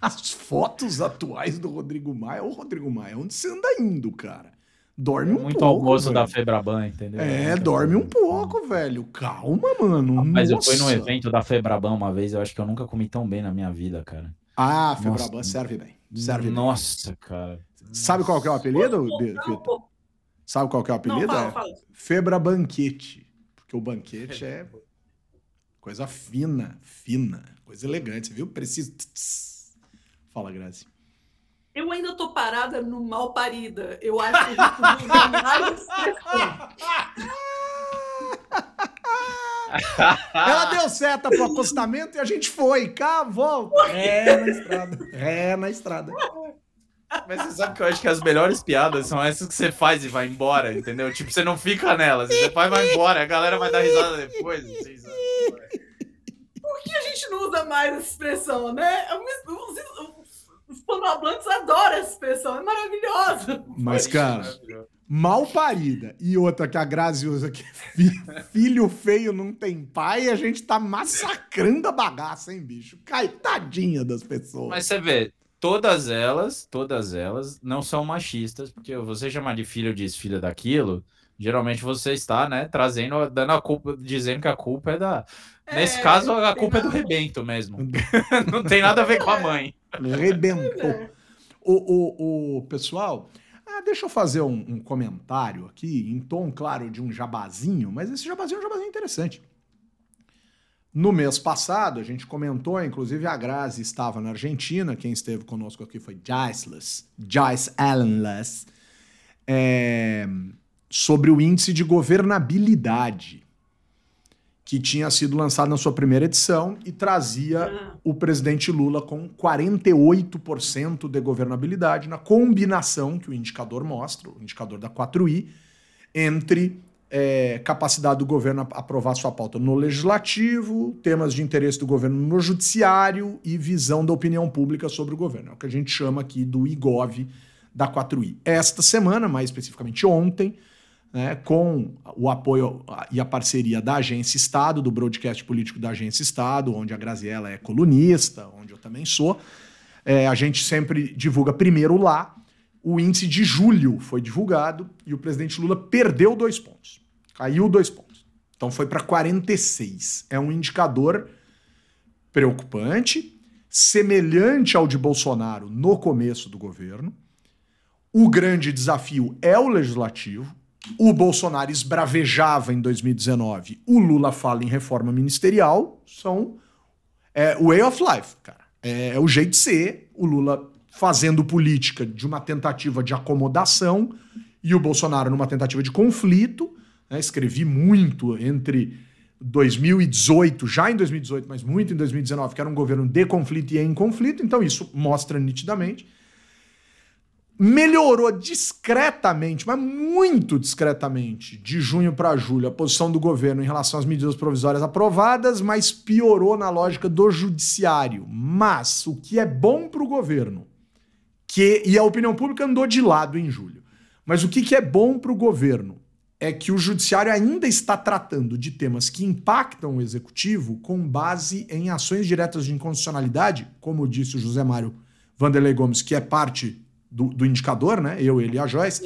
Speaker 7: As fotos atuais do Rodrigo Maia, ô Rodrigo Maia, onde você anda indo, cara? Dorme um
Speaker 9: Muito
Speaker 7: pouco.
Speaker 9: almoço
Speaker 7: velho.
Speaker 9: da Febraban, entendeu?
Speaker 7: É, dorme um pouco, velho. Calma, mano.
Speaker 9: Mas eu fui num evento da Febraban uma vez, eu acho que eu nunca comi tão bem na minha vida, cara.
Speaker 7: Ah, Febraban
Speaker 9: Nossa.
Speaker 7: serve bem. Serve bem.
Speaker 9: Nossa, cara.
Speaker 7: Sabe qual que é o apelido, Vitor? Sabe qual que é o
Speaker 8: Não,
Speaker 7: apelido?
Speaker 8: fala,
Speaker 7: É
Speaker 8: fala.
Speaker 7: Febra Banquete. Porque o banquete é coisa fina, fina, coisa elegante, viu? Preciso. Fala, Grazi.
Speaker 8: Eu ainda tô parada no mal parida. Eu acho que a gente podia *laughs* mais.
Speaker 7: Ela deu seta pro acostamento e a gente foi. Cá, volta. É na estrada. É na estrada.
Speaker 9: Mas você sabe que eu acho que as melhores piadas são essas que você faz e vai embora, entendeu? Tipo, você não fica nelas, você faz e vai embora, a galera vai dar risada depois. Vocês...
Speaker 8: Por que a gente não usa mais essa expressão, né? Os, hispanohablantes adoram essa expressão, é maravilhosa.
Speaker 7: Mas, cara, mal parida. E outra que a Grazi usa que fi- *laughs* filho feio não tem pai, a gente tá massacrando a bagaça, hein, bicho? Cai, tadinha das pessoas.
Speaker 9: Mas você vê, todas elas, todas elas não são machistas, porque você chamar de filho disso, filha daquilo, geralmente você está, né, trazendo, dando a culpa, dizendo que a culpa é da. Nesse
Speaker 8: É,
Speaker 9: caso, a culpa é do
Speaker 8: nada-
Speaker 9: rebento mesmo. *laughs* não tem nada a ver com a mãe.
Speaker 7: Rebentou. O, o, o pessoal, ah, deixa eu fazer um, um comentário aqui, em tom, claro, de um jabazinho, mas esse jabazinho é um jabazinho interessante. No mês passado, a gente comentou, inclusive a Grazi estava na Argentina, quem esteve conosco aqui foi Joyceless, Joyce Allenless, é, sobre o índice de governabilidade que tinha sido lançado na sua primeira edição e trazia
Speaker 8: Ah,
Speaker 7: o presidente Lula com 48% de governabilidade na combinação que o indicador mostra, o indicador da 4i, entre é, capacidade do governo a- aprovar sua pauta no legislativo, temas de interesse do governo no judiciário e visão da opinião pública sobre o governo. É o que a gente chama aqui do IGOV da 4i. Esta semana, mais especificamente ontem, né, com o apoio e a parceria da Agência Estado, do broadcast político da Agência Estado, onde a Graziella é colunista, onde eu também sou, é, a gente sempre divulga primeiro lá. O índice de julho foi divulgado e o presidente Lula perdeu dois pontos. Caiu dois pontos. Então foi para 46. É um indicador preocupante, semelhante ao de Bolsonaro no começo do governo. O grande desafio é o legislativo. O Bolsonaro esbravejava em 2019. O Lula fala em reforma ministerial. São é, way of life, cara. É, é o jeito de ser. O Lula fazendo política de uma tentativa de acomodação e o Bolsonaro numa tentativa de conflito. né? Escrevi muito entre 2018, já em 2018, mas muito em 2019, que era um governo de conflito e em conflito. Então isso mostra nitidamente melhorou discretamente, mas muito discretamente, de junho para julho, a posição do governo em relação às medidas provisórias aprovadas, mas piorou na lógica do judiciário. Mas o que é bom para o governo, que e a opinião pública andou de lado em julho. Mas o que, que é bom para o governo é que o judiciário ainda está tratando de temas que impactam o executivo com base em ações diretas de inconstitucionalidade, como disse o José Mário Vanderlei Gomes, que é parte do, do indicador, né? Eu, ele e a Joyce,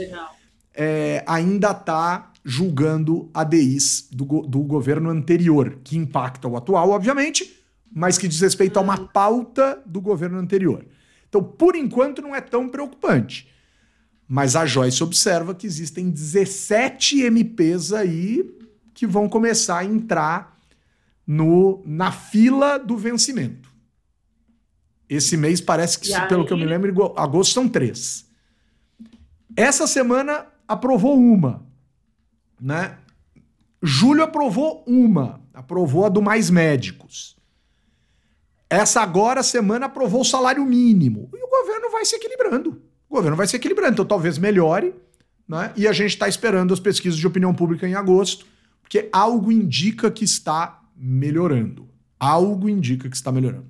Speaker 7: é, ainda está julgando ADIs do, do governo anterior, que impacta o atual, obviamente, mas que diz respeito a uma pauta do governo anterior. Então, por enquanto, não é tão preocupante. Mas a Joyce observa que existem 17 MPs aí que vão começar a entrar no, na fila do vencimento. Esse mês parece que,
Speaker 8: E
Speaker 7: pelo que eu me
Speaker 8: aí?
Speaker 7: lembro, agosto são três. Essa semana aprovou uma, né? Julho aprovou uma, aprovou a do mais médicos. Essa agora semana aprovou o salário mínimo. E o governo vai se equilibrando. O governo vai se equilibrando, então talvez melhore, né? E a gente está esperando as pesquisas de opinião pública em agosto, porque algo indica que está melhorando. Algo indica que está melhorando.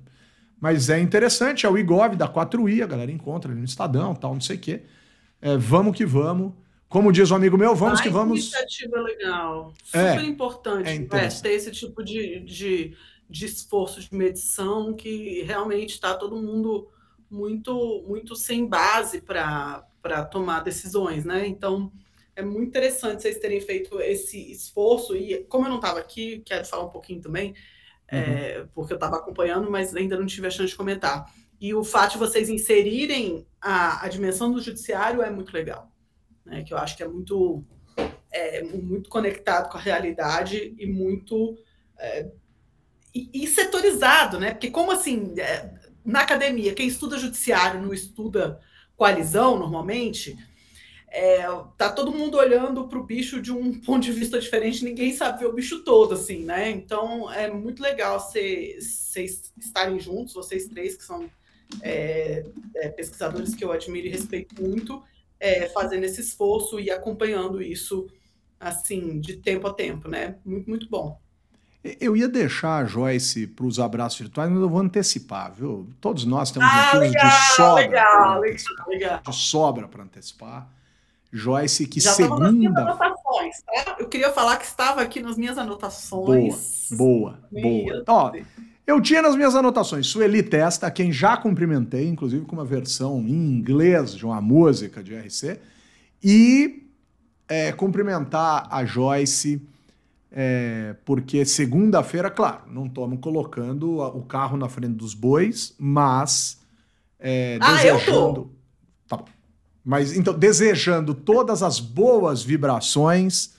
Speaker 7: Mas é interessante, é o IGOV da 4i, a galera encontra ali no Estadão, tal, não sei o quê. É, vamos que vamos. Como diz um amigo meu, vamos
Speaker 8: Ah,
Speaker 7: que vamos.
Speaker 8: iniciativa legal.
Speaker 7: É,
Speaker 8: Super importante
Speaker 7: é
Speaker 8: né, ter esse tipo de, de, de esforço de medição que realmente está todo mundo muito muito sem base para tomar decisões, né? Então é muito interessante vocês terem feito esse esforço e como eu não estava aqui, quero falar um pouquinho também, é, porque eu estava acompanhando, mas ainda não tive a chance de comentar. E o fato de vocês inserirem a, a dimensão do judiciário é muito legal, né? Que eu acho que é muito é, muito conectado com a realidade e muito é, e, e setorizado, né? Porque como assim é, na academia quem estuda judiciário não estuda coalizão normalmente é, tá todo mundo olhando para o bicho de um *laughs* ponto de vista diferente, ninguém sabe ver o bicho todo, assim, né? Então é muito legal vocês estarem juntos, vocês três que são é, é, pesquisadores que eu admiro e respeito muito, é, fazendo esse esforço e acompanhando isso assim de tempo a tempo, né? Muito, muito bom.
Speaker 7: Eu ia deixar a Joyce para os abraços virtuais, mas eu vou antecipar, viu? Todos nós temos
Speaker 8: Ah,
Speaker 7: motivos
Speaker 8: legal,
Speaker 7: de sobra.
Speaker 8: legal, legal, legal.
Speaker 7: De sobra para antecipar. Joyce, que
Speaker 8: Já
Speaker 7: segunda.
Speaker 8: tá? Eu queria falar que estava aqui nas minhas anotações.
Speaker 7: Boa,
Speaker 8: Meu
Speaker 7: boa. Ó, eu tinha nas minhas anotações Sueli Testa, quem já cumprimentei, inclusive com uma versão em inglês de uma música de RC, e é, cumprimentar a Joyce, é, porque segunda-feira, claro, não estamos colocando a- o carro na frente dos bois, mas é,
Speaker 8: Ah, eu tô.
Speaker 7: Mas então, desejando todas as boas vibrações,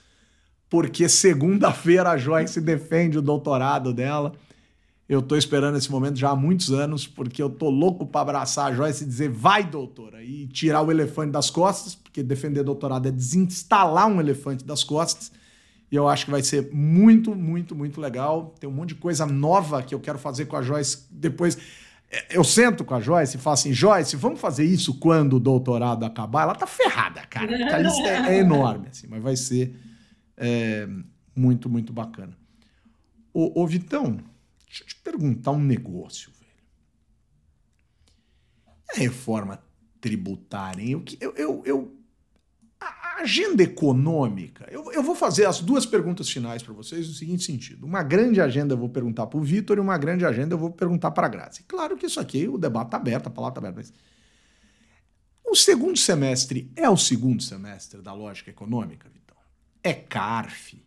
Speaker 7: porque segunda-feira a Joyce defende o doutorado dela. Eu tô esperando esse momento já há muitos anos, porque eu tô louco para abraçar a Joyce e dizer vai, doutora, e tirar o elefante das costas, porque defender doutorado é desinstalar um elefante das costas. E eu acho que vai ser muito, muito, muito legal. Tem um monte de coisa nova que eu quero fazer com a Joyce depois. É, Eu sento com a Joyce e falo assim: Joyce, vamos fazer isso quando o doutorado acabar? Ela tá ferrada, cara. A lista é, é enorme, assim, mas vai ser é, muito, muito bacana. Ô, ô, Vitão, deixa eu te perguntar um negócio, velho. A reforma tributária, hein? Que- eu, eu, eu- agenda econômica, eu, eu vou fazer as duas perguntas finais para vocês no seguinte sentido. Uma grande agenda eu vou perguntar para o Vitor e uma grande agenda eu vou perguntar para a Grazi. Claro que isso aqui, o debate está aberto, a palavra está aberta, mas o segundo semestre é o segundo semestre da lógica econômica, Vitão? É CARF,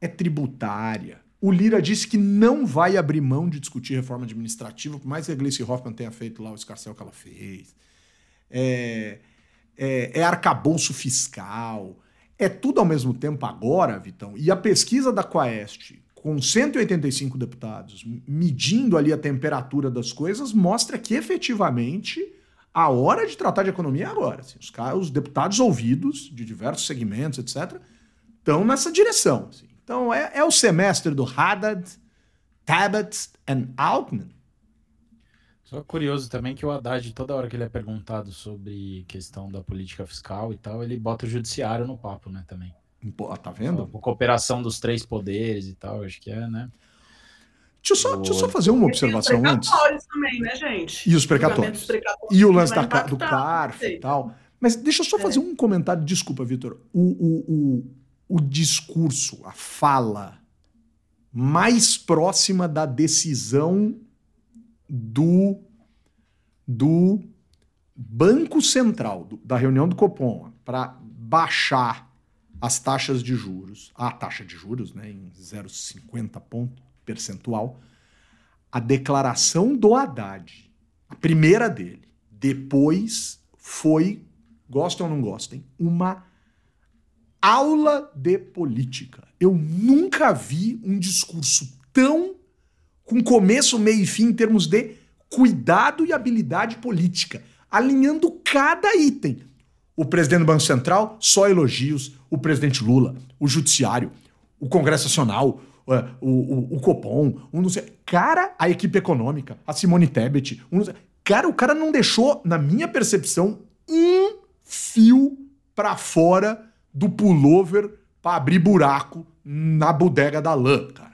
Speaker 7: é tributária. O Lira disse que não vai abrir mão de discutir reforma administrativa, por mais que a Gleice Hoffmann tenha feito lá o escarcel que ela fez. É, é, é arcabouço fiscal. É tudo ao mesmo tempo agora, Vitão. E a pesquisa da Quaest, com 185 deputados, medindo ali a temperatura das coisas, mostra que efetivamente a hora de tratar de economia é agora. assim. os, os deputados ouvidos de diversos segmentos, etc., estão nessa direção. assim. Então é, é o semestre do Haddad, Tabet and Altman.
Speaker 9: Só curioso também que o Haddad, toda hora que ele é perguntado sobre questão da política fiscal e tal, ele bota o judiciário no papo, né, também.
Speaker 7: Pô, tá vendo?
Speaker 9: A cooperação dos três poderes e tal, acho que é, né?
Speaker 7: Deixa eu só, deixa eu só fazer uma observação
Speaker 8: E os
Speaker 7: antes.
Speaker 8: precatórios também, né, gente?
Speaker 7: E os precatórios. E o lance da, do CARF e tal. Mas deixa eu só fazer um comentário. Desculpa, Vitor. O, o, o, o discurso, a fala mais próxima da decisão do, do Banco Central, do- da reunião do Copom, para baixar as taxas de juros, a taxa de juros, né, em 0,50 ponto percentual, a declaração do Haddad, a primeira dele, Depois foi, gostem ou não gostem, uma aula de política. Eu nunca vi um discurso tão com começo, meio e fim em termos de cuidado e habilidade política, alinhando cada item. O presidente do Banco Central, só elogios. O presidente Lula, o Judiciário, o Congresso Nacional, é, o, o, o Copom, um não sei. Cara, a equipe econômica, a Simone Tebet, um. Cara, o cara não deixou, na minha percepção, um fio para fora do pullover para abrir buraco na bodega da lã, cara.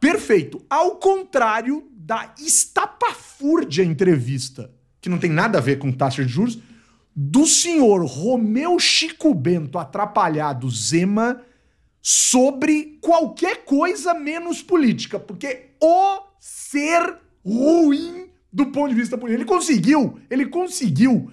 Speaker 7: Perfeito. Ao contrário da estapafúrdia entrevista, que não tem nada a ver com taxa de juros, do senhor Romeu Chico Bento atrapalhado Zema sobre qualquer coisa menos política, porque o ser ruim do ponto de vista político, ele conseguiu, ele conseguiu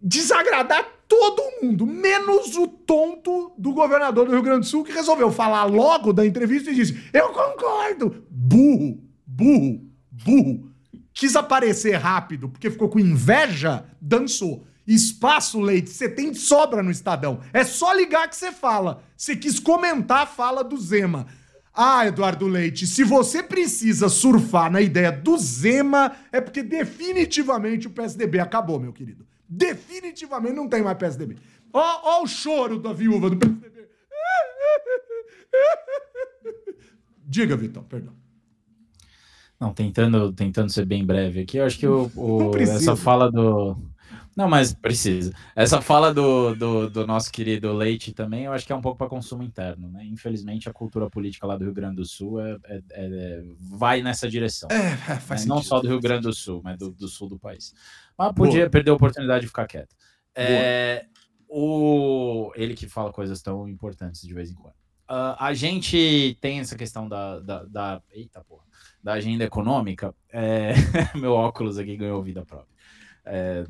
Speaker 7: desagradar todo mundo, menos o tonto do governador do Rio Grande do Sul, que resolveu falar logo da entrevista e disse: Eu concordo. Burro, burro, burro. Quis aparecer rápido, porque ficou com inveja, dançou. Espaço, Leite, você tem sobra no Estadão. É só ligar que você fala. Você quis comentar a fala do Zema. Ah, Eduardo Leite, se você precisa surfar na ideia do Zema, é porque definitivamente o PSDB acabou, meu querido. Definitivamente não tem mais PSDB. Ó, ó o choro da viúva do PSDB. *laughs* Diga, Vitão, perdão.
Speaker 9: Não, tentando, tentando ser bem breve aqui, eu acho que o, o essa fala do. Não, mas precisa. Essa fala do, do, do, nosso querido Leite também, eu acho que é um pouco para consumo interno, né? Infelizmente, a cultura política lá do Rio Grande do Sul é, é, é vai nessa direção.
Speaker 7: É, faz
Speaker 9: né? Não só do Rio Grande do Sul, mas do, do sul do país. Mas podia Boa. perder a oportunidade de ficar quieto. É, o, ele que fala coisas tão importantes de vez em quando. Uh, a gente tem essa questão da, da, da, eita porra, da agenda econômica. É, *laughs* meu óculos aqui ganhou vida própria. É,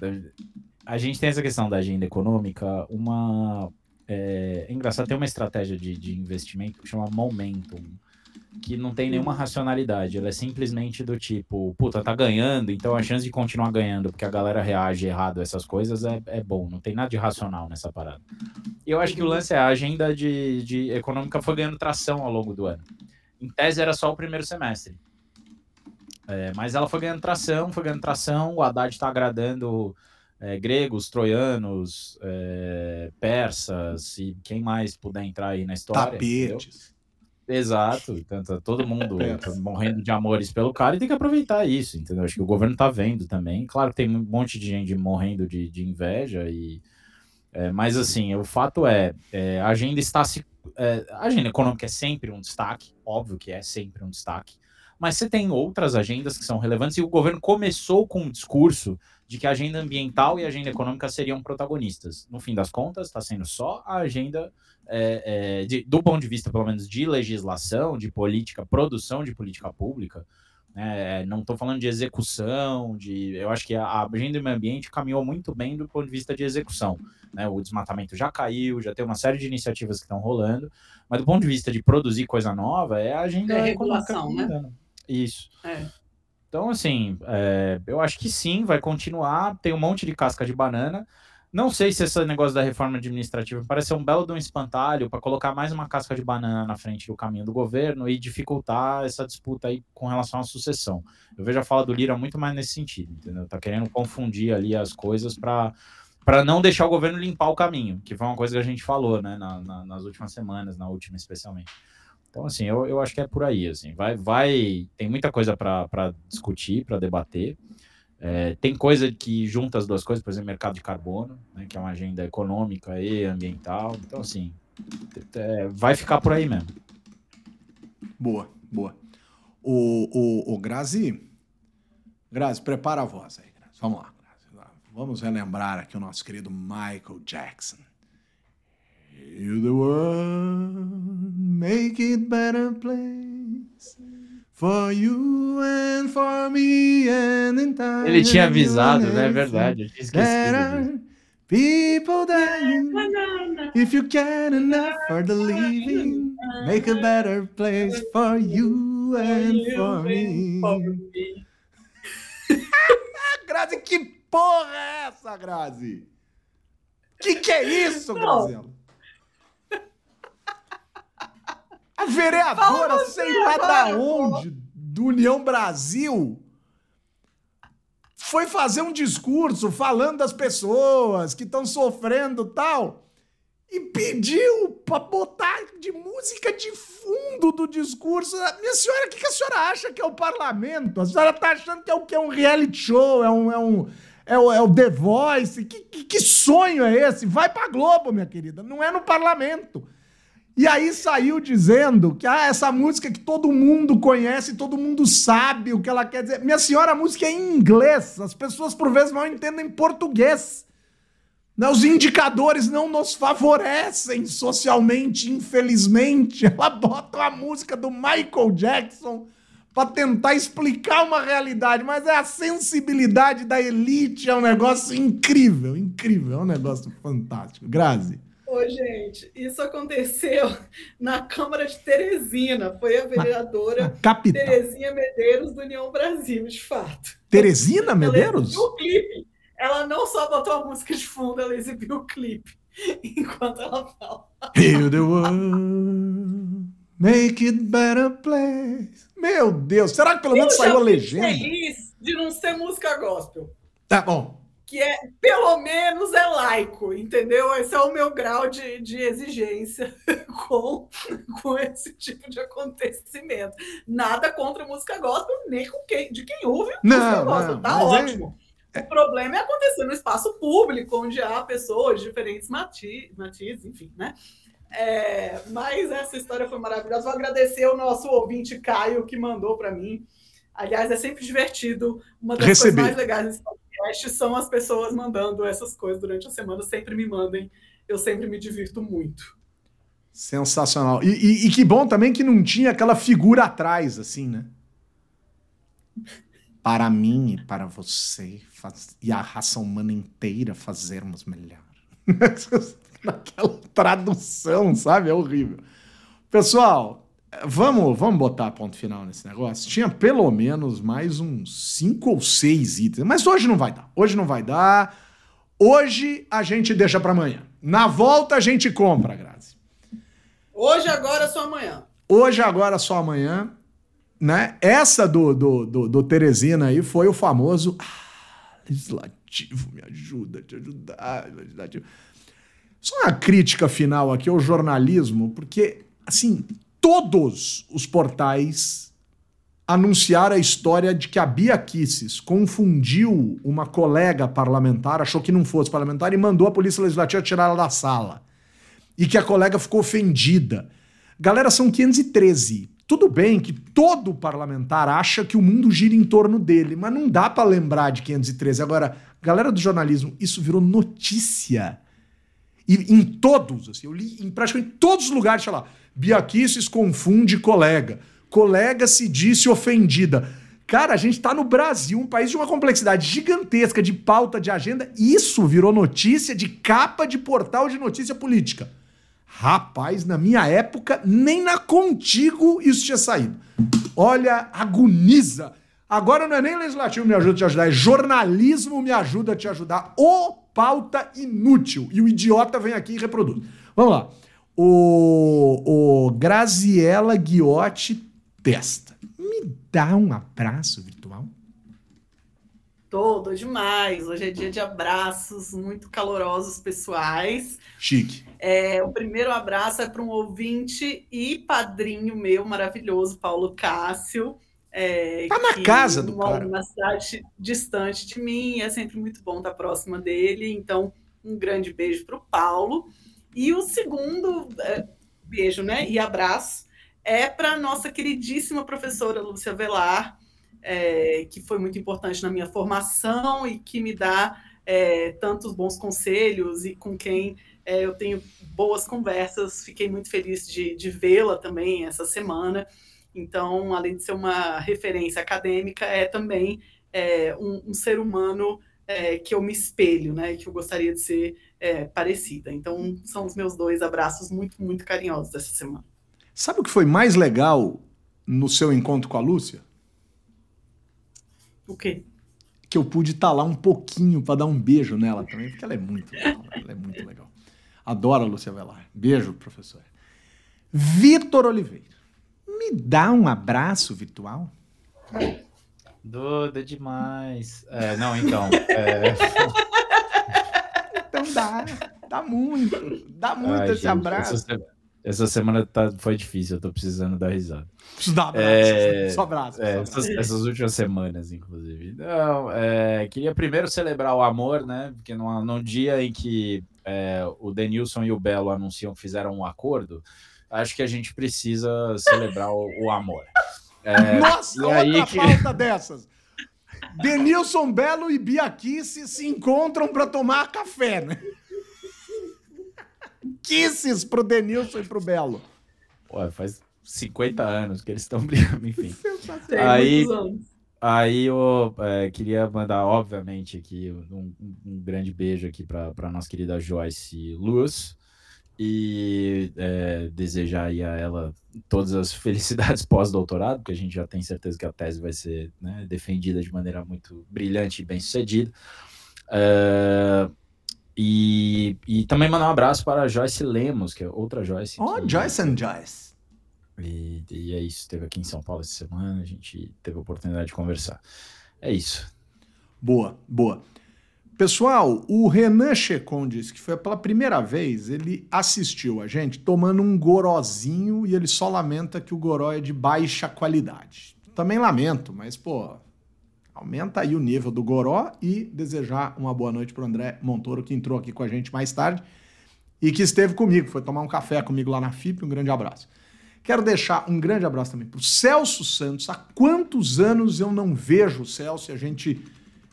Speaker 9: a gente tem essa questão da agenda econômica, uma. É, é engraçado, tem uma estratégia de, de investimento que chama Momentum, que não tem nenhuma racionalidade. Ela é simplesmente do tipo, puta, tá ganhando, então a chance de continuar ganhando, porque a galera reage errado a essas coisas, é, é bom. Não tem nada de racional nessa parada. E eu acho que o lance é a agenda de, de econômica foi ganhando tração ao longo do ano. Em tese era só o primeiro semestre. É, mas ela foi ganhando tração, foi ganhando tração. O Haddad está agradando é, gregos, troianos, é, persas e quem mais puder entrar aí na história.
Speaker 7: Tapetes.
Speaker 9: Exato, então tá todo mundo *laughs* tá morrendo de amores pelo cara e tem que aproveitar isso, entendeu? Acho que o governo tá vendo também. Claro que tem um monte de gente morrendo de, de inveja e é, mas assim, o fato é, é a agenda está se. É, a agenda econômica é sempre um destaque, óbvio que é sempre um destaque mas você tem outras agendas que são relevantes e o governo começou com um discurso de que a agenda ambiental e a agenda econômica seriam protagonistas. No fim das contas, está sendo só a agenda, é, é, de, do ponto de vista, pelo menos, de legislação, de política, produção de política pública. Né? Não estou falando de execução, de. Eu acho que a, agenda do meio ambiente caminhou muito bem do ponto de vista de execução. Né? O desmatamento já caiu, já tem uma série de iniciativas que estão rolando, mas do ponto de vista de produzir coisa nova, é a agenda
Speaker 8: é regulação, né?
Speaker 9: Isso. É. Então, assim, é, eu acho que sim, vai continuar. Tem um monte de casca de banana. Não sei se esse negócio da reforma administrativa parece ser um belo de um espantalho para colocar mais uma casca de banana na frente do caminho do governo e dificultar essa disputa aí com relação à sucessão. Eu vejo a fala do Lira muito mais nesse sentido, entendeu? Tá querendo confundir ali as coisas para para não deixar o governo limpar o caminho, que foi uma coisa que a gente falou, né, na, na, nas últimas semanas, na última especialmente. Então, assim, eu, eu acho que é por aí, assim, vai, vai, tem muita coisa para discutir, para debater, é, tem coisa que junta as duas coisas, por exemplo, mercado de carbono, né, que é uma agenda econômica e ambiental, então, assim, é, vai ficar por aí mesmo.
Speaker 7: Boa, boa. O, o, o Grazi, Grazi, prepara a voz aí, Grazi. vamos lá. Vamos relembrar aqui o nosso querido Michael Jackson. Heal the world, make it better place for you and for me and in time.
Speaker 9: Ele tinha avisado, né? É verdade. Eu tinha esquecido.
Speaker 7: People dying. If you get enough for the living, make a better place for you and for me. *laughs* Grazi, que porra é essa, Grazi? Que que é isso, Graziela? A vereadora,
Speaker 8: Fala
Speaker 7: sei lá da
Speaker 8: pô.
Speaker 7: onde, do União Brasil, foi fazer um discurso falando das pessoas que estão sofrendo tal e pediu pra botar de música de fundo do discurso. Minha senhora, o que, que a senhora acha que é o parlamento? A senhora tá achando que é o que? É um reality show? É um. É um é o, é o The Voice? Que, que, que sonho é esse? Vai pra Globo, minha querida. Não é no parlamento. E aí saiu dizendo que ah, essa música que todo mundo conhece, todo mundo sabe o que ela quer dizer. Minha senhora, a música é em inglês. As pessoas por vezes não entendem português. Né, Os indicadores não nos favorecem socialmente, infelizmente. *laughs* Ela bota a música do Michael Jackson para tentar explicar uma realidade, mas é a sensibilidade da elite, é um negócio incrível, incrível, é um negócio fantástico. Grazi.
Speaker 8: Ô, gente, isso aconteceu *laughs* na Câmara de Teresina. Foi a vereadora
Speaker 7: Capital.
Speaker 8: Terezinha Medeiros do União Brasil, de fato.
Speaker 7: Teresina Medeiros?
Speaker 8: Ela o clipe. Ela não só botou a música de fundo, ela exibiu o clipe *laughs* enquanto ela fala.
Speaker 7: Heal the world, make it better place. Meu Deus, será que pelo menos
Speaker 8: Eu
Speaker 7: saiu a legenda?
Speaker 8: feliz de não ser música gospel.
Speaker 7: Tá bom.
Speaker 8: Que é, pelo menos, é laico, entendeu? Esse é o meu grau de, de exigência *laughs* com, com esse tipo de acontecimento. Nada contra música gospel, nem com quem, de quem ouve
Speaker 7: Não,
Speaker 8: música gospel.
Speaker 7: não,
Speaker 8: tá
Speaker 7: é-
Speaker 8: ótimo. O problema é acontecer no espaço público, onde há pessoas de diferentes mati- matizes, enfim, né? É, mas essa história foi maravilhosa. Vou agradecer o nosso ouvinte Caio que mandou para mim. Aliás, é sempre divertido. Uma das
Speaker 7: Receber.
Speaker 8: coisas mais legais podcast são as pessoas mandando essas coisas durante a semana. Sempre me mandem. Eu sempre me divirto muito.
Speaker 7: Sensacional. E, e- e que bom também que não tinha aquela figura atrás, assim, né? Para mim e para você faz- e a raça humana inteira fazermos melhor. *laughs* Naquela tradução, sabe? É horrível. Pessoal, vamos, vamos botar ponto final nesse negócio. Tinha pelo menos mais uns cinco ou seis itens, mas hoje não vai dar. Hoje não vai dar. Hoje a gente deixa para amanhã. Na volta a gente compra, Grazi.
Speaker 8: Hoje, agora, só amanhã.
Speaker 7: Hoje, agora, só amanhã. Né? Essa do, do, do, do Teresina aí foi o famoso ah, legislativo, me ajuda a te ajudar, legislativo. Só uma crítica final aqui ao jornalismo, porque, assim, todos os portais anunciaram a história de que a Bia Kisses confundiu uma colega parlamentar, achou que não fosse parlamentar e mandou a Polícia Legislativa tirar ela da sala. E que a colega ficou ofendida. Galera, são 513. Tudo bem que todo parlamentar acha que o mundo gira em torno dele, mas não dá pra lembrar de 513. Agora, galera do jornalismo, isso virou notícia. E em todos, assim, eu li em praticamente todos os lugares, sei lá, Biaquices confunde colega. Colega se disse ofendida. Cara, a gente tá no Brasil, um país de uma complexidade gigantesca de pauta de agenda. Isso virou notícia de capa de portal de notícia política. Rapaz, na minha época, nem na Contigo isso tinha saído. Olha, agoniza. Agora não é nem legislativo me ajuda a te ajudar, é jornalismo me ajuda a te ajudar. Ô pauta inútil. E o idiota vem aqui e reproduz. Vamos lá. O, o Graziella Guiotti Testa. Me dá um abraço virtual?
Speaker 8: Todo demais. Hoje é dia de abraços muito calorosos pessoais.
Speaker 7: Chique.
Speaker 8: É, o primeiro abraço é para um ouvinte e padrinho meu maravilhoso, Paulo Cássio. É,
Speaker 7: Tá na casa do
Speaker 8: mora
Speaker 7: cara.
Speaker 8: numa cidade distante de mim. É sempre muito bom estar próxima dele. Então, um grande beijo para o Paulo. E o segundo é, beijo, né? E abraço é para nossa queridíssima professora Lúcia Velar, é, que foi muito importante na minha formação e que me dá é, tantos bons conselhos e com quem é, eu tenho boas conversas. Fiquei muito feliz de, de vê-la também essa semana. Então, além de ser uma referência acadêmica, é também é, um, um ser humano é, que eu me espelho, né? Que eu gostaria de ser é, parecida. Então, são os meus dois abraços muito, muito carinhosos dessa semana.
Speaker 7: Sabe o que foi mais legal no seu encontro com a Lúcia?
Speaker 8: O quê?
Speaker 7: que eu pude estar lá um pouquinho para dar um beijo nela também, porque ela é muito legal. Ela é muito legal. Adoro a Lúcia Velar. Beijo, professor. Vitor Oliveira. Me dá um abraço virtual?
Speaker 9: Duda, demais. É, não, então. É... *laughs*
Speaker 7: Então dá. Dá muito. Dá muito
Speaker 9: Ai,
Speaker 7: esse
Speaker 9: gente,
Speaker 7: abraço.
Speaker 9: Essa, se- essa semana tá, foi difícil, eu tô precisando dar risada.
Speaker 7: Preciso dar abraço.
Speaker 9: É,
Speaker 7: Só abraço.
Speaker 9: É,
Speaker 7: só
Speaker 9: essas,
Speaker 7: abraço.
Speaker 9: essas últimas semanas, inclusive. Não, é, queria primeiro celebrar o amor, né? Porque no, no dia em que é, o Denilson e o Belo anunciam que fizeram um acordo, acho que a gente precisa celebrar o, o amor. É,
Speaker 7: Nossa,
Speaker 9: e
Speaker 7: outra
Speaker 9: aí que-
Speaker 7: pauta dessas. Denilson Belo e Bia Kicis se encontram para tomar café, né? Kisses pro Denilson e pro Belo.
Speaker 9: Pô, faz 50 anos que eles estão *laughs* brigando, enfim. Aí-. Aí eu é, queria mandar, obviamente, aqui um, um- um grande beijo aqui para nossa querida Joyce Luz e é, desejar aí a ela todas as *laughs* felicidades pós-doutorado, porque a gente já tem certeza que a tese vai ser né, defendida de maneira muito brilhante e bem sucedida. É, e, e também mandar um abraço para a Joyce Lemos, que é outra Joyce.
Speaker 7: Ó,
Speaker 9: que-
Speaker 7: Joyce and Joyce.
Speaker 9: e, e é isso, esteve aqui em São Paulo essa semana, a gente teve a oportunidade de conversar. É isso.
Speaker 7: Boa, boa. Pessoal, o Renan Checon disse que foi pela primeira vez, ele assistiu a gente tomando um gorozinho e ele só lamenta que o goró é de baixa qualidade. Também lamento, mas, pô, aumenta aí o nível do goró e desejar uma boa noite pro André Montoro, que entrou aqui com a gente mais tarde e que esteve comigo, foi tomar um café comigo lá na FIP, um grande abraço. Quero deixar um grande abraço também pro Celso Santos. Há quantos anos eu não vejo o Celso e a gente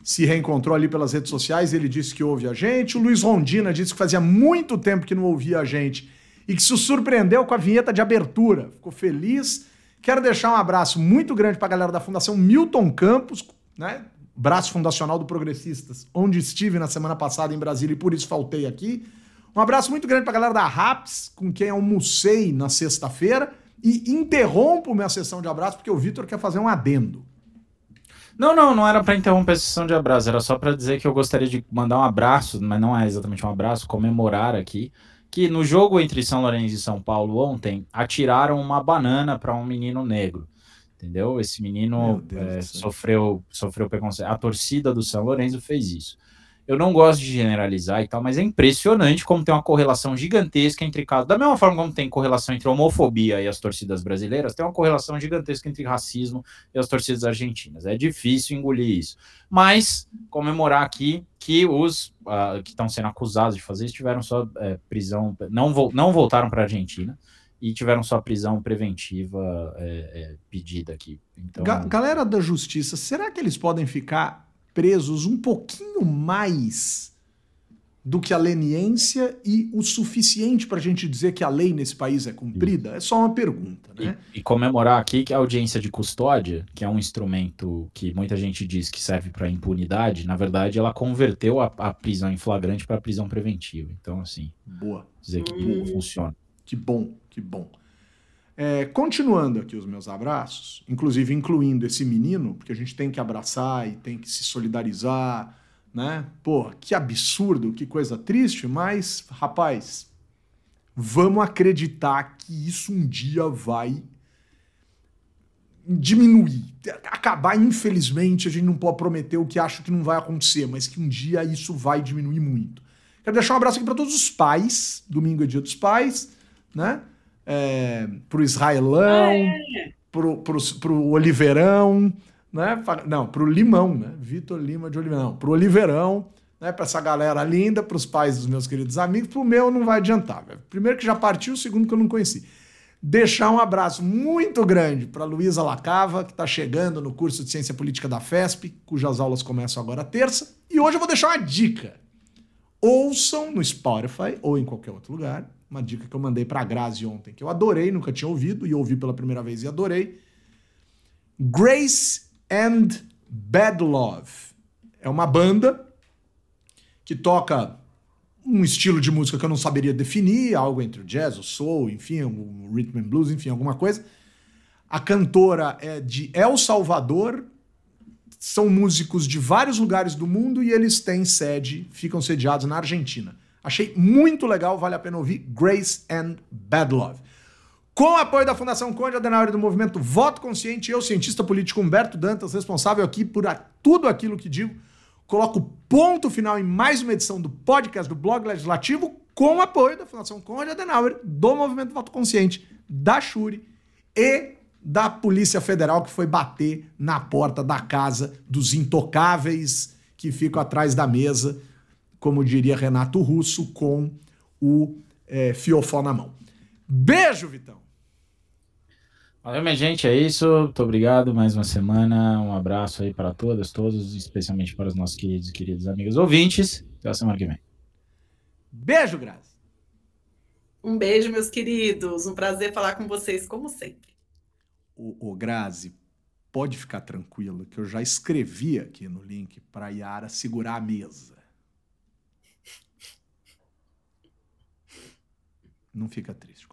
Speaker 7: se reencontrou ali pelas redes sociais, ele disse que ouve a gente. O Luiz Rondina disse que fazia muito tempo que não ouvia a gente e que se surpreendeu com a vinheta de abertura. Ficou feliz. Quero deixar um abraço muito grande para a galera da Fundação Milton Campos, né? Braço fundacional do Progressistas, onde estive na semana passada em Brasília e por isso faltei aqui. Um abraço muito grande para a galera da RAPS, com quem almocei na sexta-feira. E interrompo minha sessão de abraço porque o Vitor quer fazer um adendo.
Speaker 9: Não, não, não era para interromper a sessão de abraço, era só para dizer que eu gostaria de mandar um abraço, mas não é exatamente um abraço, comemorar aqui que no jogo entre São Lourenço e São Paulo ontem atiraram uma banana para um menino negro. Entendeu? Esse menino é, sofreu, sofreu preconceito. A torcida do São Lourenço fez isso. Eu não gosto de generalizar e tal, mas é impressionante como tem uma correlação gigantesca entre casos. Da mesma forma como tem correlação entre homofobia e as torcidas brasileiras, tem uma correlação gigantesca entre racismo e as torcidas argentinas. É difícil engolir isso. Mas comemorar aqui que os ah, que estão sendo acusados de fazer isso tiveram só é, prisão, não, vol não voltaram para a Argentina e tiveram só prisão preventiva é, é, pedida aqui. Então,
Speaker 7: Ga- galera da justiça, será que eles podem ficar presos um pouquinho mais do que a leniência e o suficiente para a gente dizer que a lei nesse país é cumprida? É só uma pergunta, né?
Speaker 9: E, e comemorar aqui que a audiência de custódia, que é um instrumento que muita gente diz que serve para impunidade, na verdade ela converteu a, a prisão em flagrante para prisão preventiva. Então, assim,
Speaker 7: Boa.
Speaker 9: dizer que
Speaker 8: Hum.
Speaker 9: funciona.
Speaker 7: Que bom, que bom. É, continuando aqui os meus abraços, inclusive incluindo esse menino, porque a gente tem que abraçar e tem que se solidarizar, né? Pô, que absurdo, que coisa triste, mas, rapaz, vamos acreditar que isso um dia vai diminuir. Acabar, infelizmente, a gente não pode prometer o que acho que não vai acontecer, mas que um dia isso vai diminuir muito. Quero deixar um abraço aqui para todos os pais. Domingo é dia dos pais, né? É, pro Israelão, pro, pro, pro Oliveirão, né? Não, pro Limão, né? Vitor Lima de Oliveirão. Pro Oliveirão, né? Pra essa galera linda, pros pais dos meus queridos amigos. Pro meu não vai adiantar, velho. Primeiro que já partiu, segundo que eu não conheci. Deixar um abraço muito grande para Luísa Lacava, que está chegando no curso de Ciência Política da FESP, cujas aulas começam agora terça. E hoje eu vou deixar uma dica. Ouçam no Spotify ou em qualquer outro lugar. Uma dica que eu mandei para a Grazi ontem, que eu adorei, nunca tinha ouvido, e ouvi pela primeira vez e adorei. Grace and Bad Love. É uma banda que toca um estilo de música que eu não saberia definir, algo entre o jazz, o soul, enfim, o rhythm and blues, enfim, alguma coisa. A cantora é de El Salvador, são músicos de vários lugares do mundo e eles têm sede, ficam sediados na Argentina. Achei muito legal, vale a pena ouvir Grace and Bad Love. Com apoio da Fundação Conde Adenauer do movimento Voto Consciente, eu, cientista político Humberto Dantas, responsável aqui por tudo aquilo que digo, coloco ponto final em mais uma edição do podcast do Blog Legislativo com apoio da Fundação Conde Adenauer, do movimento Voto Consciente, da Shuri e da Polícia Federal que foi bater na porta da casa dos intocáveis que ficam atrás da mesa, como diria Renato Russo, com o eh, fiofó na mão. Beijo, Vitão!
Speaker 9: Valeu, minha gente, é isso. Muito obrigado. Mais uma semana. Um abraço aí para todas, todos, especialmente para os nossos queridos e queridas amigos ouvintes. Até a semana que vem.
Speaker 7: Beijo, Grazi!
Speaker 8: Um beijo, meus queridos. Um prazer falar com vocês, como sempre.
Speaker 7: O, o Grazi, pode ficar tranquila que eu já escrevi aqui no link para Yara segurar a mesa. Não fica triste.